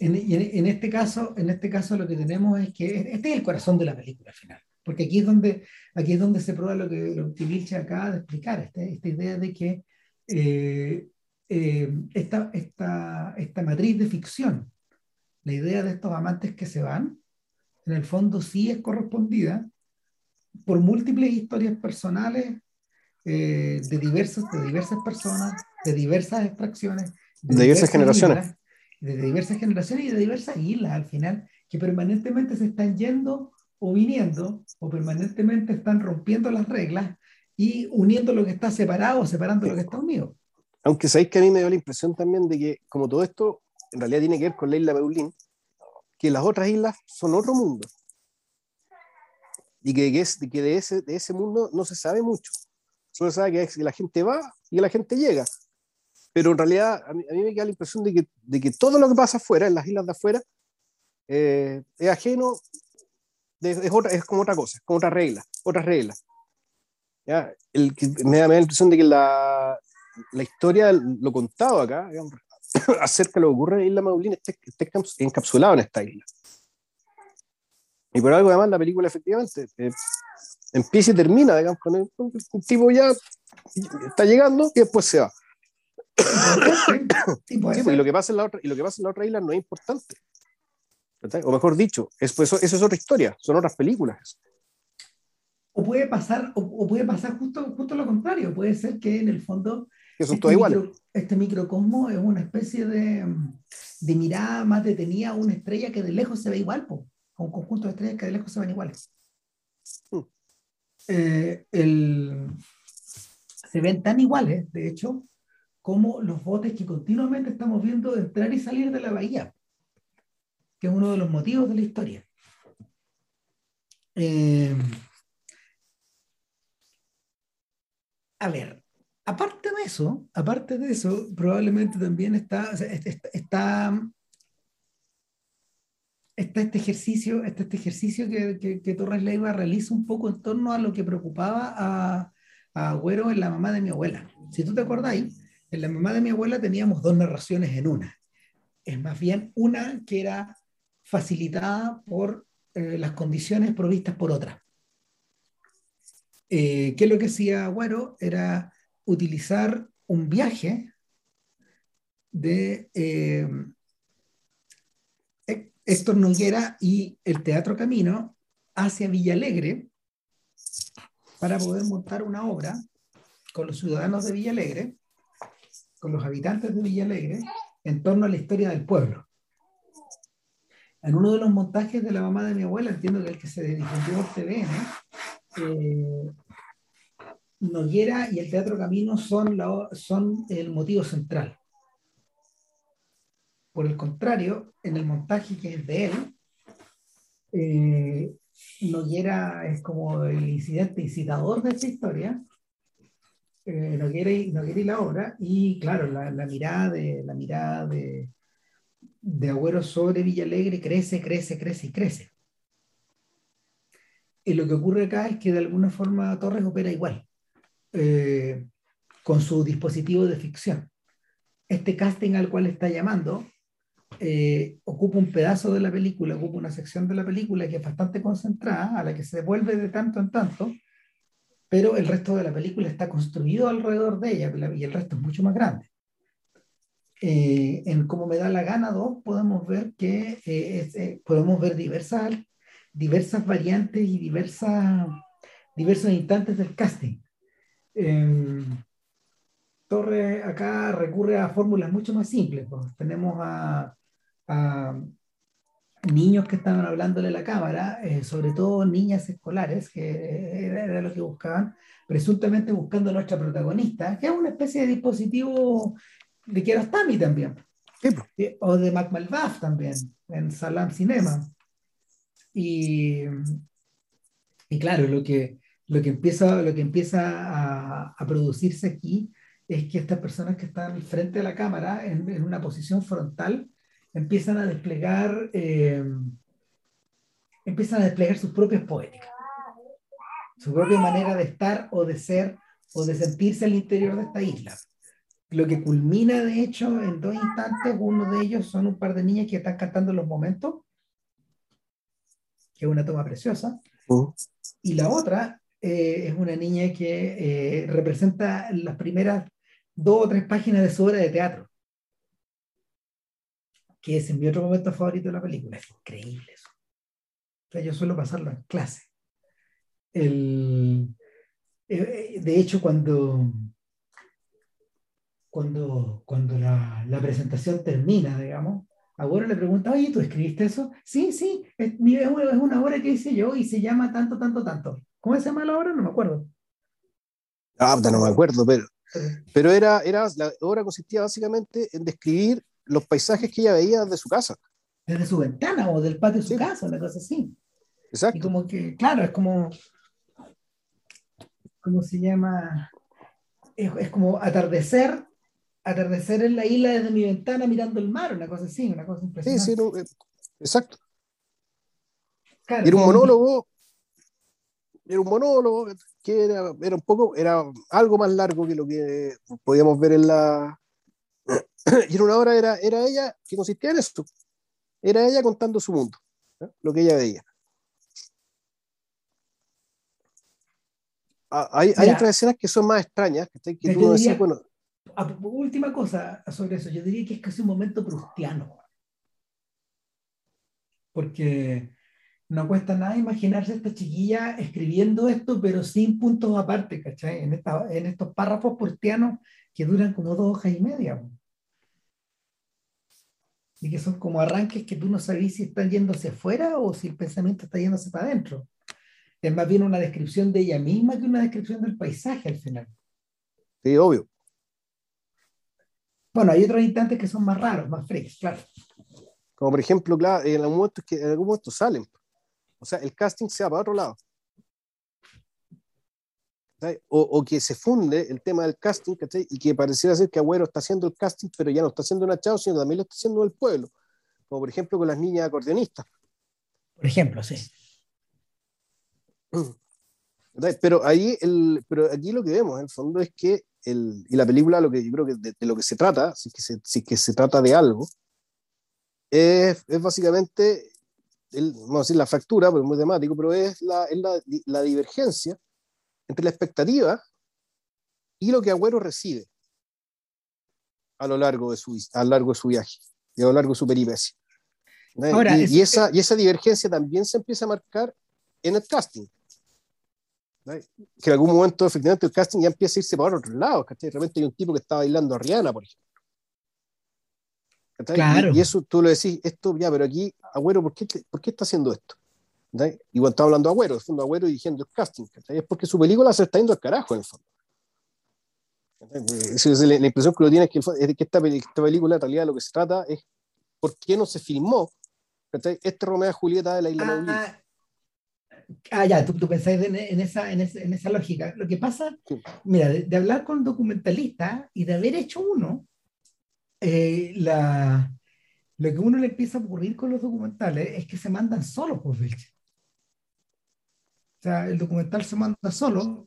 en, en, este caso, en este caso lo que tenemos es que este es el corazón de la película al final, porque aquí es donde, aquí es donde se prueba lo que, lo que acaba de explicar, esta, esta idea de que eh, eh, esta, esta, esta matriz de ficción, la idea de estos amantes que se van, en el fondo sí es correspondida por múltiples historias personales eh, de, diversas, de diversas personas, de diversas extracciones, de, diversas, generaciones de diversas generaciones y de diversas islas al final, que permanentemente se están yendo o viniendo, o permanentemente están rompiendo las reglas y uniendo lo que está separado o separando lo que está unido. Aunque sabéis que a mí me dio la impresión también de que, como todo esto en realidad tiene que ver con la isla Beulín, que las otras islas son otro mundo. Y que, que de, ese, de ese mundo no se sabe mucho. Solo se sabe que la gente va y la gente llega pero en realidad a mí, me queda la impresión de que, de que, todo lo que pasa afuera, en las islas de afuera, eh, es ajeno, es, es, como otra cosa, es como otra regla, otra regla. ¿Ya? El, me, da, la impresión de que la, la historia, lo contado acá, acerca de lo que ocurre en la isla Maulín, está, encapsulado en esta isla. Y por algo además la película efectivamente eh, empieza y termina, digamos, con el, un tipo ya está llegando y después se va. Pues, y, lo que pasa en la otra, y lo que pasa en la otra isla no es importante. O mejor dicho, es, pues, eso, es otra historia, son otras películas. O puede pasar, o, puede pasar justo, justo lo contrario, puede ser que en el fondo son este, micro, este microcosmo es una especie de, de, mirada más detenida a una estrella que de lejos se ve igual, a un conjunto de estrellas que de lejos se ven iguales. Hmm. Eh, el, se ven tan iguales, de hecho, como los botes que continuamente estamos viendo entrar y salir de la bahía, que es uno de los motivos de la historia. Eh, a ver, aparte de eso, aparte de eso, probablemente también está, está, está, este ejercicio, este, este ejercicio que, que, Torres Leiva realiza un poco en torno a lo que preocupaba a, a Agüero en la mamá de mi abuela. Si tú te acordáis, en la mamá de mi abuela teníamos dos narraciones en una. Es más bien una que era facilitada por eh, las condiciones provistas por otra. Eh, ¿Qué es lo que hacía Agüero? Era utilizar un viaje de eh, Héctor Noguera y el Teatro Camino hacia Villalegre para poder montar una obra con los ciudadanos de Villalegre con los habitantes de Villa Alegre en torno a la historia del pueblo. En uno de los montajes de la mamá de mi abuela, entiendo que el que se difundió por TVN, eh, Noguera y el Teatro Camino son, el motivo central. Por el contrario, en el montaje que es de él, eh, Noguera es como el incidente incitador de esta historia eh, no, quiere, ir la obra, y claro, la, mirada de la mirada de Agüero sobre Villalegre crece, crece, crece y crece. Y lo que ocurre acá es que de alguna forma Torres opera igual, eh, con su dispositivo de ficción. este casting al cual está llamando eh, ocupa un pedazo de la película, ocupa una sección de la película que es bastante concentrada, a la que se devuelve de tanto en tanto, pero el resto de la película está construido alrededor de ella y el resto es mucho más grande. Eh, en Como me da la gana 2 podemos ver que eh, podemos ver diversas, diversas variantes y diversas, diversos instantes del casting. Em, Torre acá recurre a fórmulas mucho más simples. Pues. Tenemos a, niños que estaban hablándole a la cámara, eh, sobre todo niñas escolares, que era, lo que buscaban, presuntamente buscando a nuestra protagonista, que es una especie de dispositivo de Kiarostami también. Pues. O de Mac también, en Salam Cinema. Y, y claro, lo que, lo que empieza, lo que empieza a, a producirse aquí es que estas personas que están frente a la cámara, en, en una posición frontal, empiezan a desplegar, eh, empiezan a desplegar sus propias poéticas, su propia manera de estar o de ser o de sentirse al interior de esta isla. Lo que culmina, de hecho, en dos instantes, uno de ellos son un par de niñas que están cantando los momentos, que es una toma preciosa, uh. y la otra eh, es una niña que eh, representa las primeras dos o tres páginas de su obra de teatro, que es mi otro momento favorito de la película. Es increíble eso. yo suelo pasarlo en clase. El, eh, de hecho, cuando, cuando, cuando la, la, presentación termina, digamos, Agüero le pregunta, oye, ¿tú escribiste eso? Sí, sí, es, es una obra que hice yo y se llama tanto, tanto, tanto. ¿Cómo se llama la obra? No me acuerdo. Ah, no me acuerdo, pero pero era, era, la obra consistía básicamente en describir los paisajes que ella veía desde su casa. Desde su ventana o del patio de su casa, una cosa así. Exacto. Y como que, claro, es como, ¿cómo se llama? Es, es, como atardecer, atardecer en la isla desde mi ventana mirando el mar, una cosa así, una cosa impresionante. Sí, sí, eh, exacto. era un monólogo, era un monólogo que era, era, un poco, era algo más largo que lo que podíamos ver en la... y en una hora era, era ella que consistía en eso. Era ella contando su mundo, lo que ella veía. Ah, hay, hay otras escenas que son más extrañas, que, que tú decías, bueno... Última cosa sobre eso, yo diría que es casi un momento prustiano. Porque no cuesta nada imaginarse a esta chiquilla escribiendo esto, pero sin puntos aparte, ¿cachai? En, en estos párrafos portianos que duran como dos hojas y media. Y que son como arranques que tú no sabes si están yéndose afuera o si el pensamiento está yéndose para adentro. Es más bien una descripción de ella misma que una descripción del paisaje al final. Sí, obvio. Bueno, hay otros instantes que son más raros, más freaks, claro. Como por ejemplo, claro, en algún momento, que en algún momento salen. O sea, el casting se va para otro lado. O, o, que se funde el tema del casting, ¿cachai? Y que pareciera ser que Agüero está haciendo el casting, pero ya no está haciendo una chao, sino también lo está haciendo el pueblo. Como por ejemplo con las niñas acordeonistas. Por ejemplo, sí. Pero ahí, el, pero aquí lo que vemos en el fondo es que, el, y la película, lo que yo creo que de, lo que se trata, si que se, si que se trata de algo, es, es básicamente vamos a decir la fractura, porque es muy temático, pero es, la, es la, la, divergencia entre la expectativa y lo que Agüero recibe a lo largo de su, a lo largo de su viaje y a lo largo de su peripecia. y, esa, y esa divergencia también se empieza a marcar en el casting. Que en algún momento, efectivamente, el casting ya empieza a irse para otro lado. De repente hay un tipo que está bailando a Rihanna, por ejemplo. Y, eso tú lo decís, esto ya, pero aquí, Agüero, ¿por qué, ¿por qué está haciendo esto? Y cuando está hablando Agüero, de fondo Agüero dirigiendo el casting, es porque su película se está yendo al carajo en el fondo. la, impresión que lo tiene es que, es que esta, película en realidad lo que se trata es por qué no se filmó este Romeo y Julieta de la isla ah, ah, ya, tú, tú pensáis en, esa, en, esa, en, esa, lógica. Lo que pasa, mira, de, de, hablar con documentalistas y de haber hecho uno, eh, la, lo que uno le empieza a ocurrir con los documentales es que se mandan solos por pues, O sea, el documental se manda solo,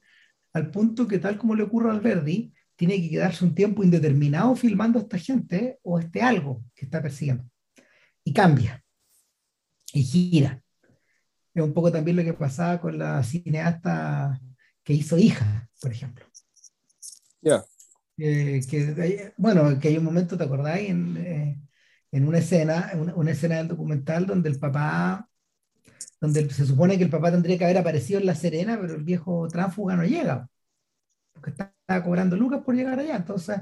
al punto que tal como le ocurre al Verdi, tiene que quedarse un tiempo indeterminado filmando a esta gente o este algo que está persiguiendo. Y cambia. Y gira. Es un poco también lo que pasaba con la cineasta que hizo Hija, por ejemplo. Ya. Que, bueno, que hay un momento, ¿te acordáis? En, eh, en una escena, una, una, escena del documental donde el papá, donde se supone que el papá tendría que haber aparecido en La Serena, pero el viejo tránsfuga no llega, porque está cobrando lucas por llegar allá. Entonces,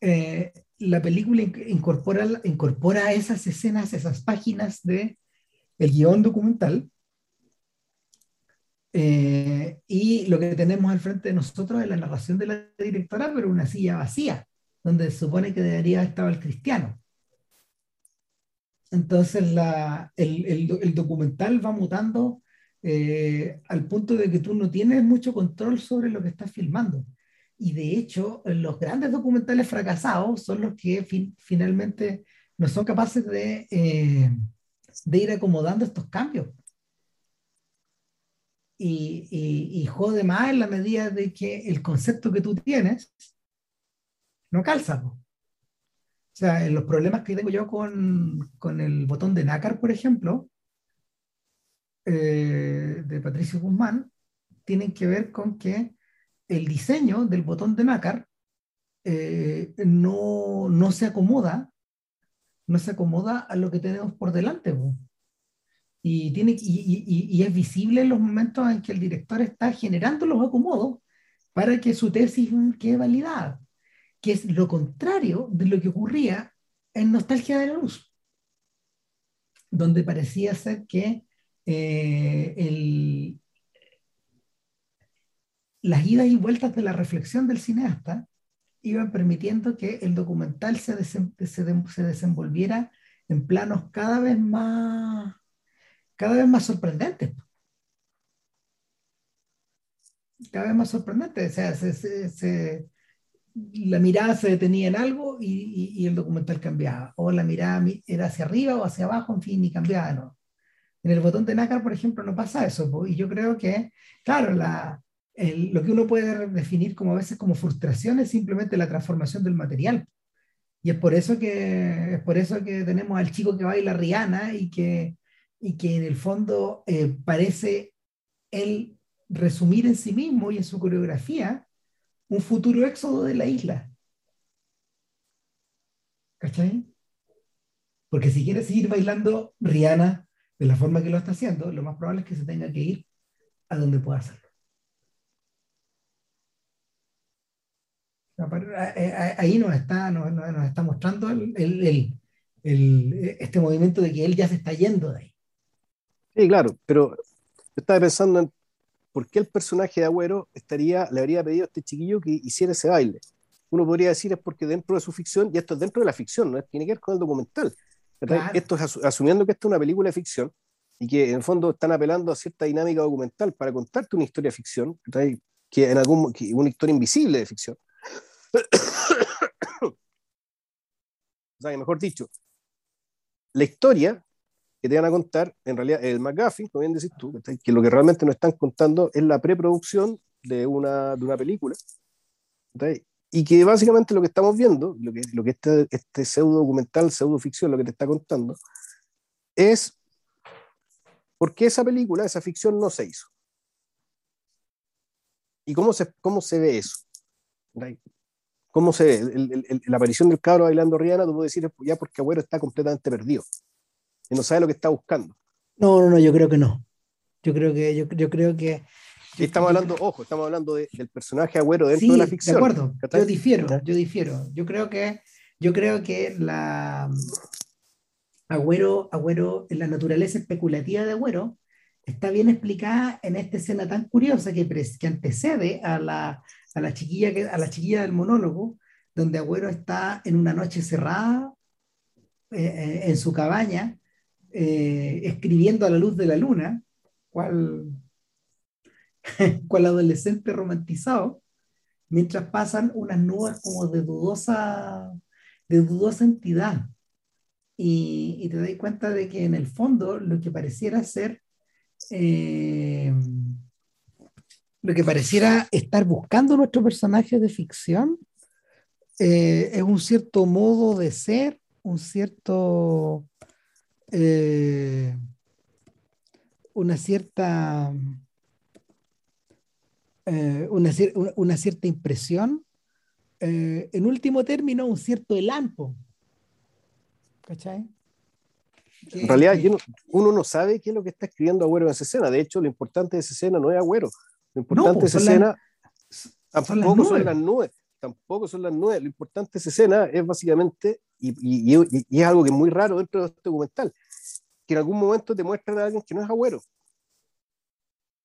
eh, la película incorpora, incorpora esas escenas, esas páginas de el guion documental. Eh, y lo que tenemos al frente de nosotros es la narración de la directora, pero una silla vacía, donde se supone que debería estar el cristiano. Entonces la, el, el, documental va mutando eh, al punto de que tú no tienes mucho control sobre lo que estás filmando. Y de hecho, los grandes documentales fracasados son los que finalmente no son capaces de, eh, de ir acomodando estos cambios. Y, y, y, jode más en la medida de que el concepto que tú tienes no calza. O sea, los problemas que tengo yo con, con el botón de nácar, por ejemplo, eh, de Patricio Guzmán, tienen que ver con que el diseño del botón de nácar eh, no, no, se acomoda, no se acomoda a lo que tenemos por delante. Y, tiene, y, y, y, es visible en los momentos en que el director está generando los acomodos para que su tesis quede validada que es lo contrario de lo que ocurría en Nostalgia de la Luz, donde parecía ser que eh, las idas y vueltas de la reflexión del cineasta iban permitiendo que el documental se, se, se, desenvolviera en planos cada vez más, cada vez más sorprendentes. Cada vez más sorprendentes. O sea, se, la mirada se detenía en algo y, y, el documental cambiaba. O la mirada era hacia arriba o hacia abajo, en fin, y cambiaba. No. En el botón de nácar, por ejemplo, no pasa eso. Y yo creo que, claro, la, lo que uno puede definir como a veces como frustración es simplemente la transformación del material. Y es por eso que, es por eso que tenemos al chico que baila Rihanna y que, y que en el fondo eh, parece él resumir en sí mismo y en su coreografía un futuro éxodo de la isla. ¿Cachai? Porque si quiere seguir bailando Rihanna de la forma que lo está haciendo, lo más probable es que se tenga que ir a donde pueda hacerlo. Ahí nos está, nos, nos está mostrando el, el, el, este movimiento de que él ya se está yendo de ahí. Sí, claro, pero estaba pensando en ¿por qué el personaje de Agüero estaría, le habría pedido a este chiquillo que hiciera ese baile? Uno podría decir es porque dentro de su ficción, y esto es dentro de la ficción, no tiene que ver con el documental. Esto es asumiendo que esto es una película de ficción y que en el fondo están apelando a cierta dinámica documental para contarte una historia de ficción, que en algún una historia invisible de ficción. o sea, mejor dicho, la historia que te van a contar, en realidad, el McGuffin, como bien decís tú, que lo que realmente nos están contando es la preproducción de una, de una película. Y que básicamente lo que estamos viendo, lo que, lo que este, este pseudo documental, pseudo ficción, lo que te está contando, es por qué esa película, esa ficción no se hizo. ¿Y cómo se, cómo se ve eso? ¿Cómo se ve? El, la aparición del cabro bailando Rihanna, tú puedes decir ya porque Agüero está completamente perdido y no sabe lo que está buscando. No, no, no, yo creo que no. Yo creo que, yo, yo creo que. estamos hablando, ojo, estamos hablando del personaje agüero dentro de la ficción. De acuerdo, yo difiero, yo difiero. Yo creo que, yo creo que la Agüero, Agüero, la naturaleza especulativa de Agüero está bien explicada en esta escena tan curiosa que, que antecede a la, a la, chiquilla que, a la chiquilla del monólogo, donde Agüero está en una noche cerrada eh, eh, en su cabaña eh, escribiendo a la luz de la luna, cual, cual adolescente romantizado, mientras pasan unas nubes como de dudosa, de dudosa entidad. Y, te das cuenta de que en el fondo lo que pareciera ser eh, lo que pareciera estar buscando nuestro personaje de ficción eh, es un cierto modo de ser, un cierto, eh, una cierta, eh, una, una, cierta impresión, en último término, un cierto elampo. ¿Cachai? En realidad, uno no sabe qué es lo que está escribiendo Agüero en esa escena. De hecho, lo importante de esa escena no es Agüero. Lo importante de esa escena tampoco son las nubes tampoco son las nueve. Lo importante de esa escena es básicamente, y, es algo que es muy raro dentro de este documental, que en algún momento te muestran a alguien que no es agüero.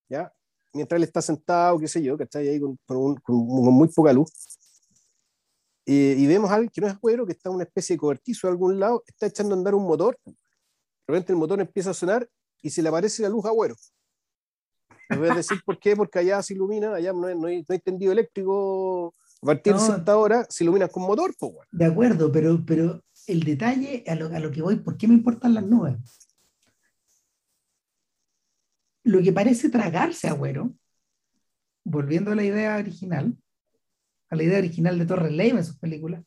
¿Ya? Mientras él está sentado, qué sé yo, que está ahí con, muy poca luz. y vemos a alguien que no es agüero, que está en una especie de cobertizo a algún lado, está echando a andar un motor. De repente el motor empieza a sonar y se le aparece la luz agüero. No voy a decir por qué, porque allá se ilumina, allá no hay, no hay, no hay tendido eléctrico a partir de cierta hora se ilumina con motor. Pues, De acuerdo, pero, pero el detalle a lo, a lo que voy, ¿por qué me importan las nubes? Lo que parece tragarse Agüero, volviendo a la idea original, a la idea original de Torres Leiva en sus películas,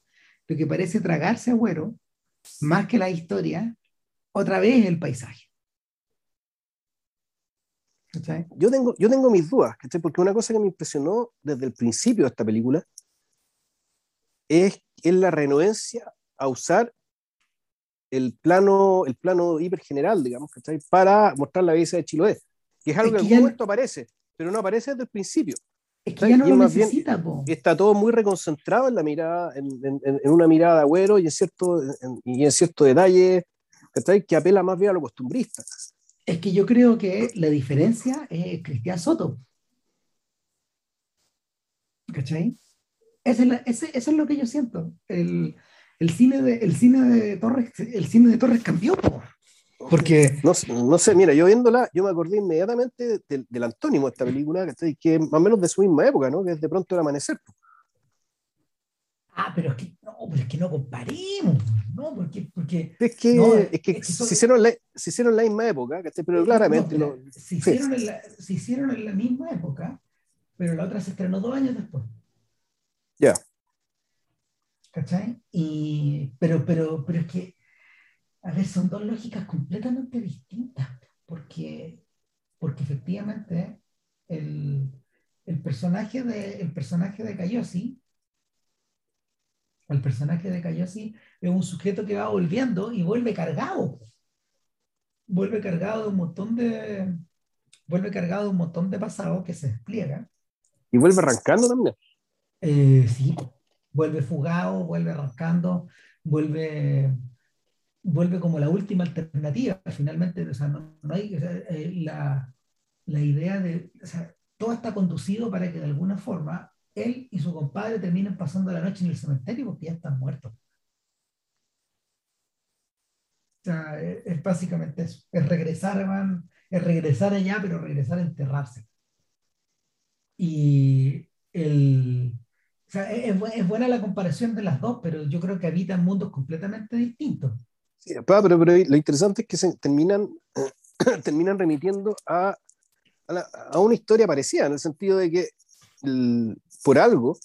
lo que parece tragarse Agüero, más que la historia, otra vez el paisaje. Yo tengo, yo tengo mis dudas, porque una cosa que me impresionó desde el principio de esta película es, es la renuencia a usar el plano, el plano hipergeneral, digamos, para mostrar la belleza de Chiloé, que es algo que en algún momento aparece, pero no aparece desde el principio. Es que ya no lo necesita, Está todo muy reconcentrado en la mirada, en, en, una mirada de agüero y en cierto, y en cierto detalle que apela más bien a lo costumbrista. Es que yo creo que la diferencia es Cristian Soto. ¿Cachai? Eso es, lo que yo siento. El, cine de, el cine de Torres, el cine de Torres cambió, porque... No, no, sé, mira, yo viéndola, yo me acordé inmediatamente del, antónimo de esta película, que es más o menos de su misma época, ¿no? Que es de pronto el amanecer. Ah, pero es que no, pero es que no comparemos, ¿no? Porque, porque es que, es que, se, hicieron la, se hicieron en la misma época, pero claramente no, se, hicieron en la, se hicieron en la misma época, pero la otra se estrenó dos años después. ¿Cachai? Y, pero, pero, pero es que, a ver, son dos lógicas completamente distintas, porque, porque efectivamente el, el personaje de, el personaje de Cayosi, el personaje de Cayosi es un sujeto que va volviendo y vuelve cargado. Vuelve cargado de un montón de, vuelve cargado de un montón de pasado que se despliega. Y vuelve arrancando también. Eh, sí, vuelve fugado, vuelve arrancando, vuelve, vuelve como la última alternativa. Finalmente, o sea, no, hay eh, la, la, idea de, o sea, todo está conducido para que de alguna forma él y su compadre terminen pasando la noche en el cementerio porque ya están muertos. O sea, es, básicamente eso, es regresar, van, es regresar allá, pero regresar a enterrarse. Y el, es, es, buena la comparación de las dos, pero yo creo que habitan mundos completamente distintos. Sí, pero, pero, lo interesante es que se terminan, terminan remitiendo a, a, una historia parecida, en el sentido de que por algo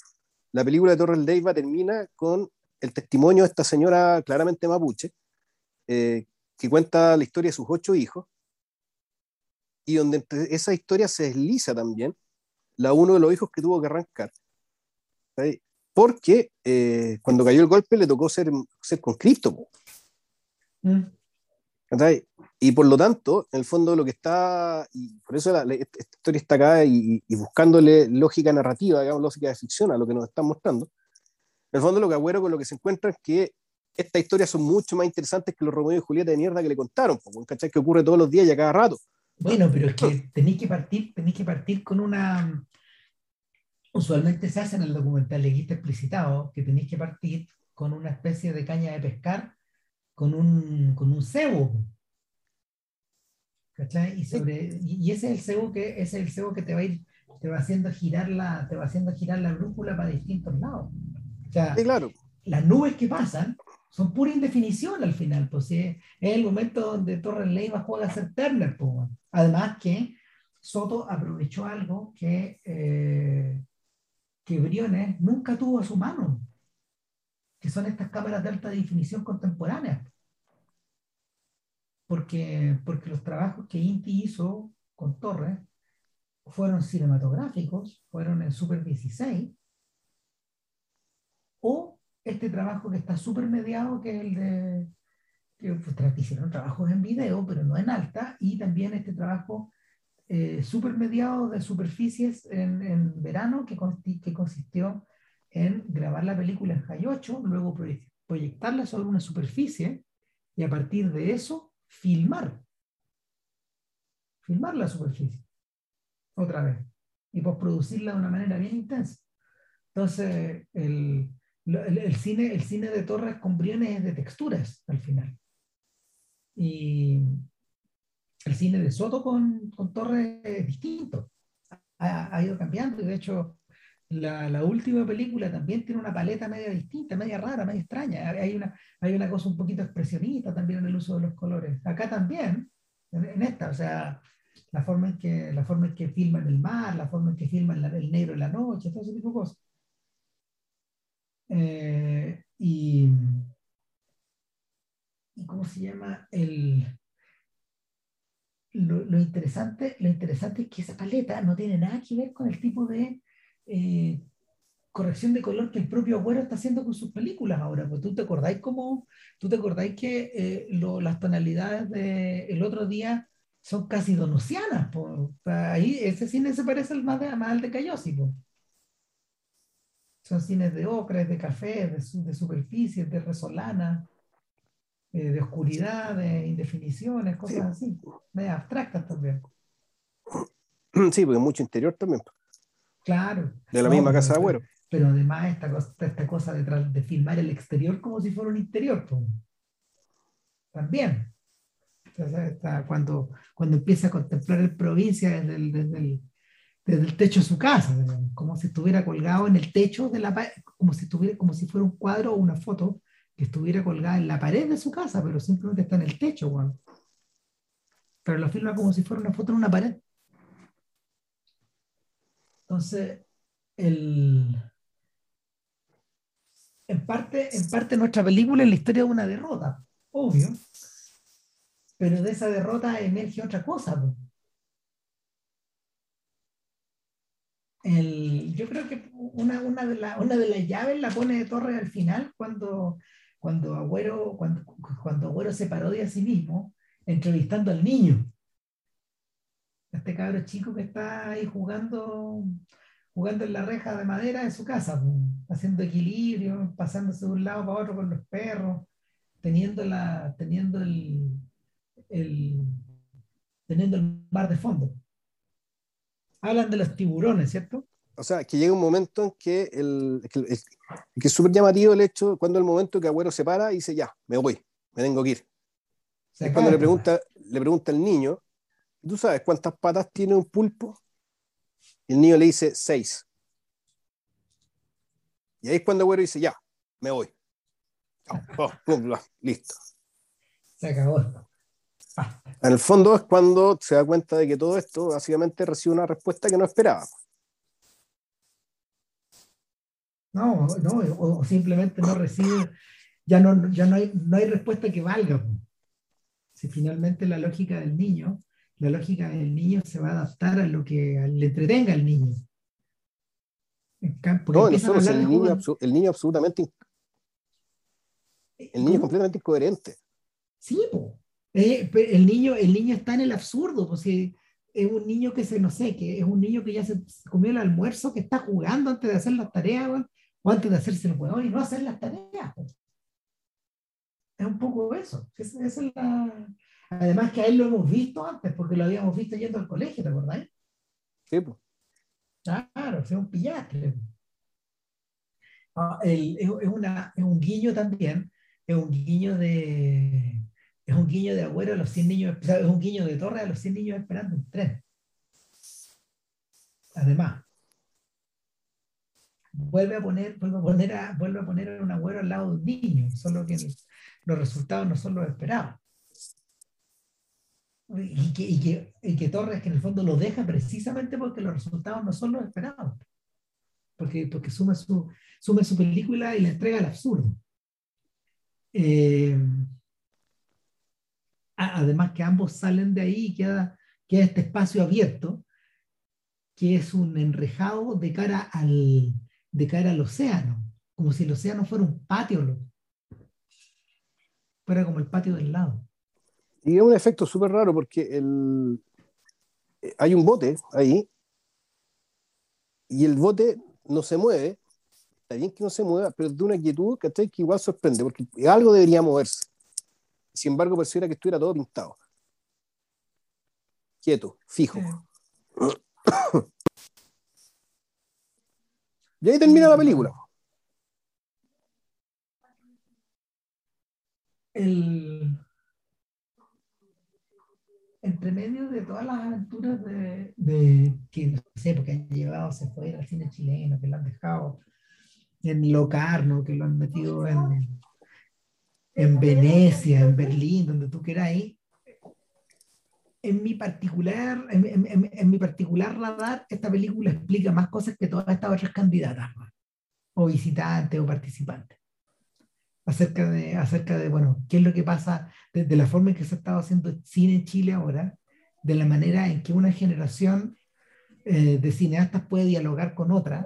la película de Torres Leiva termina con el testimonio de esta señora claramente mapuche, eh, que cuenta la historia de sus ocho hijos, y donde entre esa historia se desliza también la uno de los hijos que tuvo que arrancar porque eh, cuando cayó el golpe le tocó ser, ser conscripto. Mm. Y por lo tanto, en el fondo lo que está, y por eso la, esta historia está acá y, buscándole lógica narrativa, digamos, lógica de ficción a lo que nos están mostrando, en el fondo lo que Agüero con lo que se encuentra es que estas historias son mucho más interesantes que los Romeo y Julieta de mierda que le contaron, ¿cachai? Que ocurre todos los días y a cada rato. Bueno, pero es que tenéis que partir, tenéis que partir con una, usualmente se hace en el documental leguista explicitado que tenéis que partir con una especie de caña de pescar con un, con un cebo. ¿Cachai? Y, sobre, y ese es el cebo que, es el cebo que te va a ir, te va haciendo girar la, te va haciendo girar la brújula para distintos lados. O sea, claro. las nubes que pasan son pura indefinición al final, pues es, el momento donde Torres Leiva juega a ser Turner, pues. además que Soto aprovechó algo que, eh, que Briones nunca tuvo a su mano, que son estas cámaras de alta definición contemporáneas. Porque, porque los trabajos que Inti hizo con Torres fueron cinematográficos, fueron en Super 16, o este trabajo que está súper mediado, que es el de, que pues, hicieron trabajos en video, pero no en alta, y también este trabajo eh, súper mediado de superficies en, verano, que, consistió en grabar la película en High 8, luego proyectarla sobre una superficie y a partir de eso filmar. Filmar la superficie otra vez y producirla de una manera bien intensa. Entonces, el, el, cine, el cine de Torres con Briones es de texturas al final. Y el cine de Soto con, con Torres es distinto. Ha, ha, ido cambiando y de hecho la, la, última película también tiene una paleta media distinta, media rara, media extraña. Hay una, hay una cosa un poquito expresionista también en el uso de los colores. Acá también, en, esta, o sea, la forma en que, la forma en que filman el mar, la forma en que filman el negro en la noche, todo ese tipo de cosas. Eh, y, y, ¿cómo se llama? El, lo, lo, interesante, lo interesante es que esa paleta no tiene nada que ver con el tipo de eh, corrección de color que el propio Agüero está haciendo con sus películas ahora. Pues tú te acordáis cómo, tú te acordáis que eh, lo, las tonalidades del el otro día son casi donusianas. Ahí ese cine se parece al más, de, más al de Cayosi. Son cines de ocres, de café, de, de superficies, de resolana, eh, de oscuridad, de indefiniciones, cosas así, medio abstractas también. Sí, porque mucho interior también. Claro. De la misma casa de Agüero. Pero además esta cosa, esta cosa de, de filmar el exterior como si fuera un interior. También cuando, cuando empieza a contemplar el provincia desde el, desde el, desde el techo de su casa, como si estuviera colgado en el techo de la como si estuviera, como si fuera un cuadro o una foto que estuviera colgada en la pared de su casa, pero simplemente está en el techo. Pero lo filma como si fuera una foto en una pared. Entonces, el, en parte, en parte nuestra película es la historia de una derrota, obvio, pero de esa derrota emerge otra cosa. El, yo creo que una, una, de la, una de las llaves la pone de Torres al final cuando, cuando, Agüero, cuando, cuando Agüero se parodia a sí mismo entrevistando al niño. Este cabro chico que está ahí jugando, jugando en la reja de madera de su casa, haciendo equilibrio, pasándose de un lado para otro con los perros, teniendo, la, teniendo el, el, teniendo el mar de fondo. Hablan de los tiburones, ¿cierto? O sea, que llega un momento en que, el, que, es súper llamativo el hecho, cuando el momento que Agüero se para y dice, ya, me voy, me tengo que ir. Es cuando le pregunta, le pregunta al niño, ¿tú sabes cuántas patas tiene un pulpo? Y el niño le dice, seis. Y ahí es cuando Agüero dice, ya, me voy. Oh, listo. Se acabó. En el fondo es cuando se da cuenta de que todo esto básicamente recibe una respuesta que no esperaba. No, no, o simplemente no recibe, ya no, ya no hay, no hay respuesta que valga. Si finalmente la lógica del niño, la lógica del niño se va a adaptar a lo que le entretenga al niño. No, nosotros el niño, el niño absolutamente, el niño completamente incoherente. Sí, po. Eh, el, niño, el niño está en el absurdo, pues es un niño que se, no sé, que es un niño que ya se comió el almuerzo, que está jugando antes de hacer las tareas, o antes de hacerse el huevón y no hacer las tareas. Es un poco eso. Es, es la... Además que a él lo hemos visto antes, porque lo habíamos visto yendo al colegio, ¿te acordáis? Sí, pues. Claro, es un pillastre. Ah, es, una, es un guiño también, es un guiño de, es un guiño de Agüero a los 100 niños, es un guiño de Torre a los 100 niños esperando un tren. Además, vuelve a poner, vuelve a poner a, vuelve a poner a un Agüero al lado de un niño, solo que los resultados no son los esperados. y que, y, que, y que Torres, que en el fondo lo deja precisamente porque los resultados no son los esperados. Porque, porque sume, su, sume su película y la entrega al absurdo. Eh, además que ambos salen de ahí y queda, queda este espacio abierto, que es un enrejado de cara al, de cara al océano, como si el océano fuera un patio, fuera como el patio del lado. Y es un efecto súper raro porque el, eh, hay un bote ahí y el bote no se mueve, está bien que no se mueva, pero de una quietud que igual sorprende, porque algo debería moverse. Sin embargo, pareciera que estuviera todo pintado. Quieto, fijo. y ahí termina la película. El... Entre medio de todas las aventuras de, de que no sé, porque han llevado, se fue al cine chileno, que lo han dejado en Locarno, que lo han metido en, en Venecia, en Berlín, donde tú quieras ir. En mi particular, en, mi particular radar, esta película explica más cosas que todas estas otras candidatas, o visitantes o participantes. Acerca de, acerca de, bueno, qué es lo que pasa desde la forma en que se ha estado haciendo cine en Chile ahora, de la manera en que una generación eh, de cineastas puede dialogar con otra,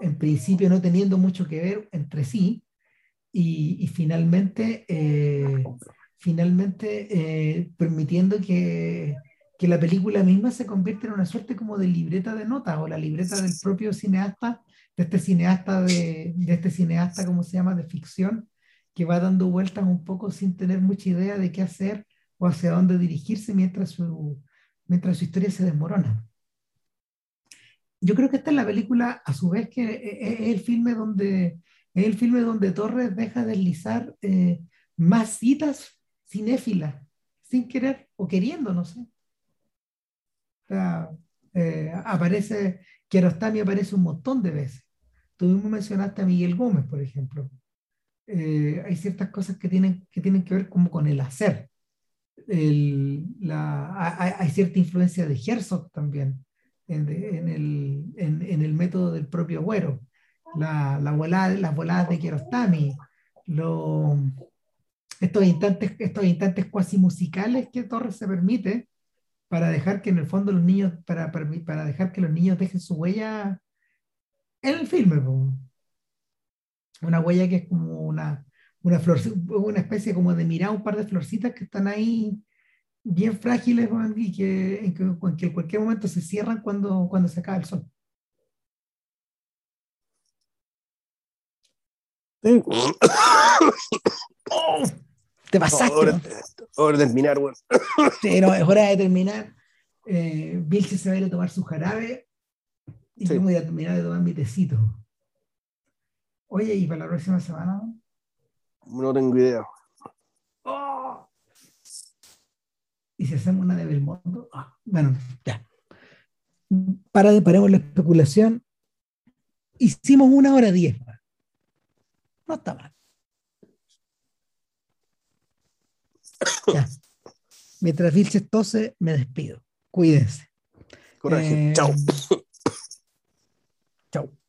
en principio no teniendo mucho que ver entre sí, y, finalmente, eh, finalmente eh, permitiendo que, que, la película misma se convierta en una suerte como de libreta de notas o la libreta del propio cineasta, de este cineasta, de, este cineasta, ¿cómo se llama?, de ficción, que va dando vueltas un poco sin tener mucha idea de qué hacer o hacia dónde dirigirse mientras su, mientras su historia se desmorona. Yo creo que esta es la película, a su vez, que es el filme donde el filme donde Torres deja deslizar eh, más citas cinéfilas, sin querer o queriendo, no sé. O sea, eh, aparece, Kiarostami aparece un montón de veces. Tú mismo mencionaste a Miguel Gómez, por ejemplo. Eh, hay ciertas cosas que tienen, que tienen que ver como con el hacer. la, hay, cierta influencia de Herzog también en, el, en, el método del propio Agüero la, la las voladas de Kiarostami, lo, estos instantes, estos instantes cuasi musicales que Torres se permite para dejar que en el fondo los niños, para, para, para dejar que los niños dejen su huella en el filme. Una huella que es como una, una, flor, una especie como de mirar un par de florcitas que están ahí bien frágiles y que, en, que, en cualquier momento se cierran cuando, cuando se acaba el sol. Oh, te pasaste. Hora, de terminar, güey. Sí, no, es hora de terminar. Eh, se va a ir a tomar su jarabe y yo voy a terminar de tomar mi tecito. Oye, ¿y para la próxima semana? No tengo idea. Oh. ¿Y si hacemos una de Belmondo? Ah, bueno, ya. Para de paremos la especulación. Hicimos una hora diez. No está mal. Ya. Mientras Vilches tose, me despido. Cuídense. Coraje. Eh, chao. Chao.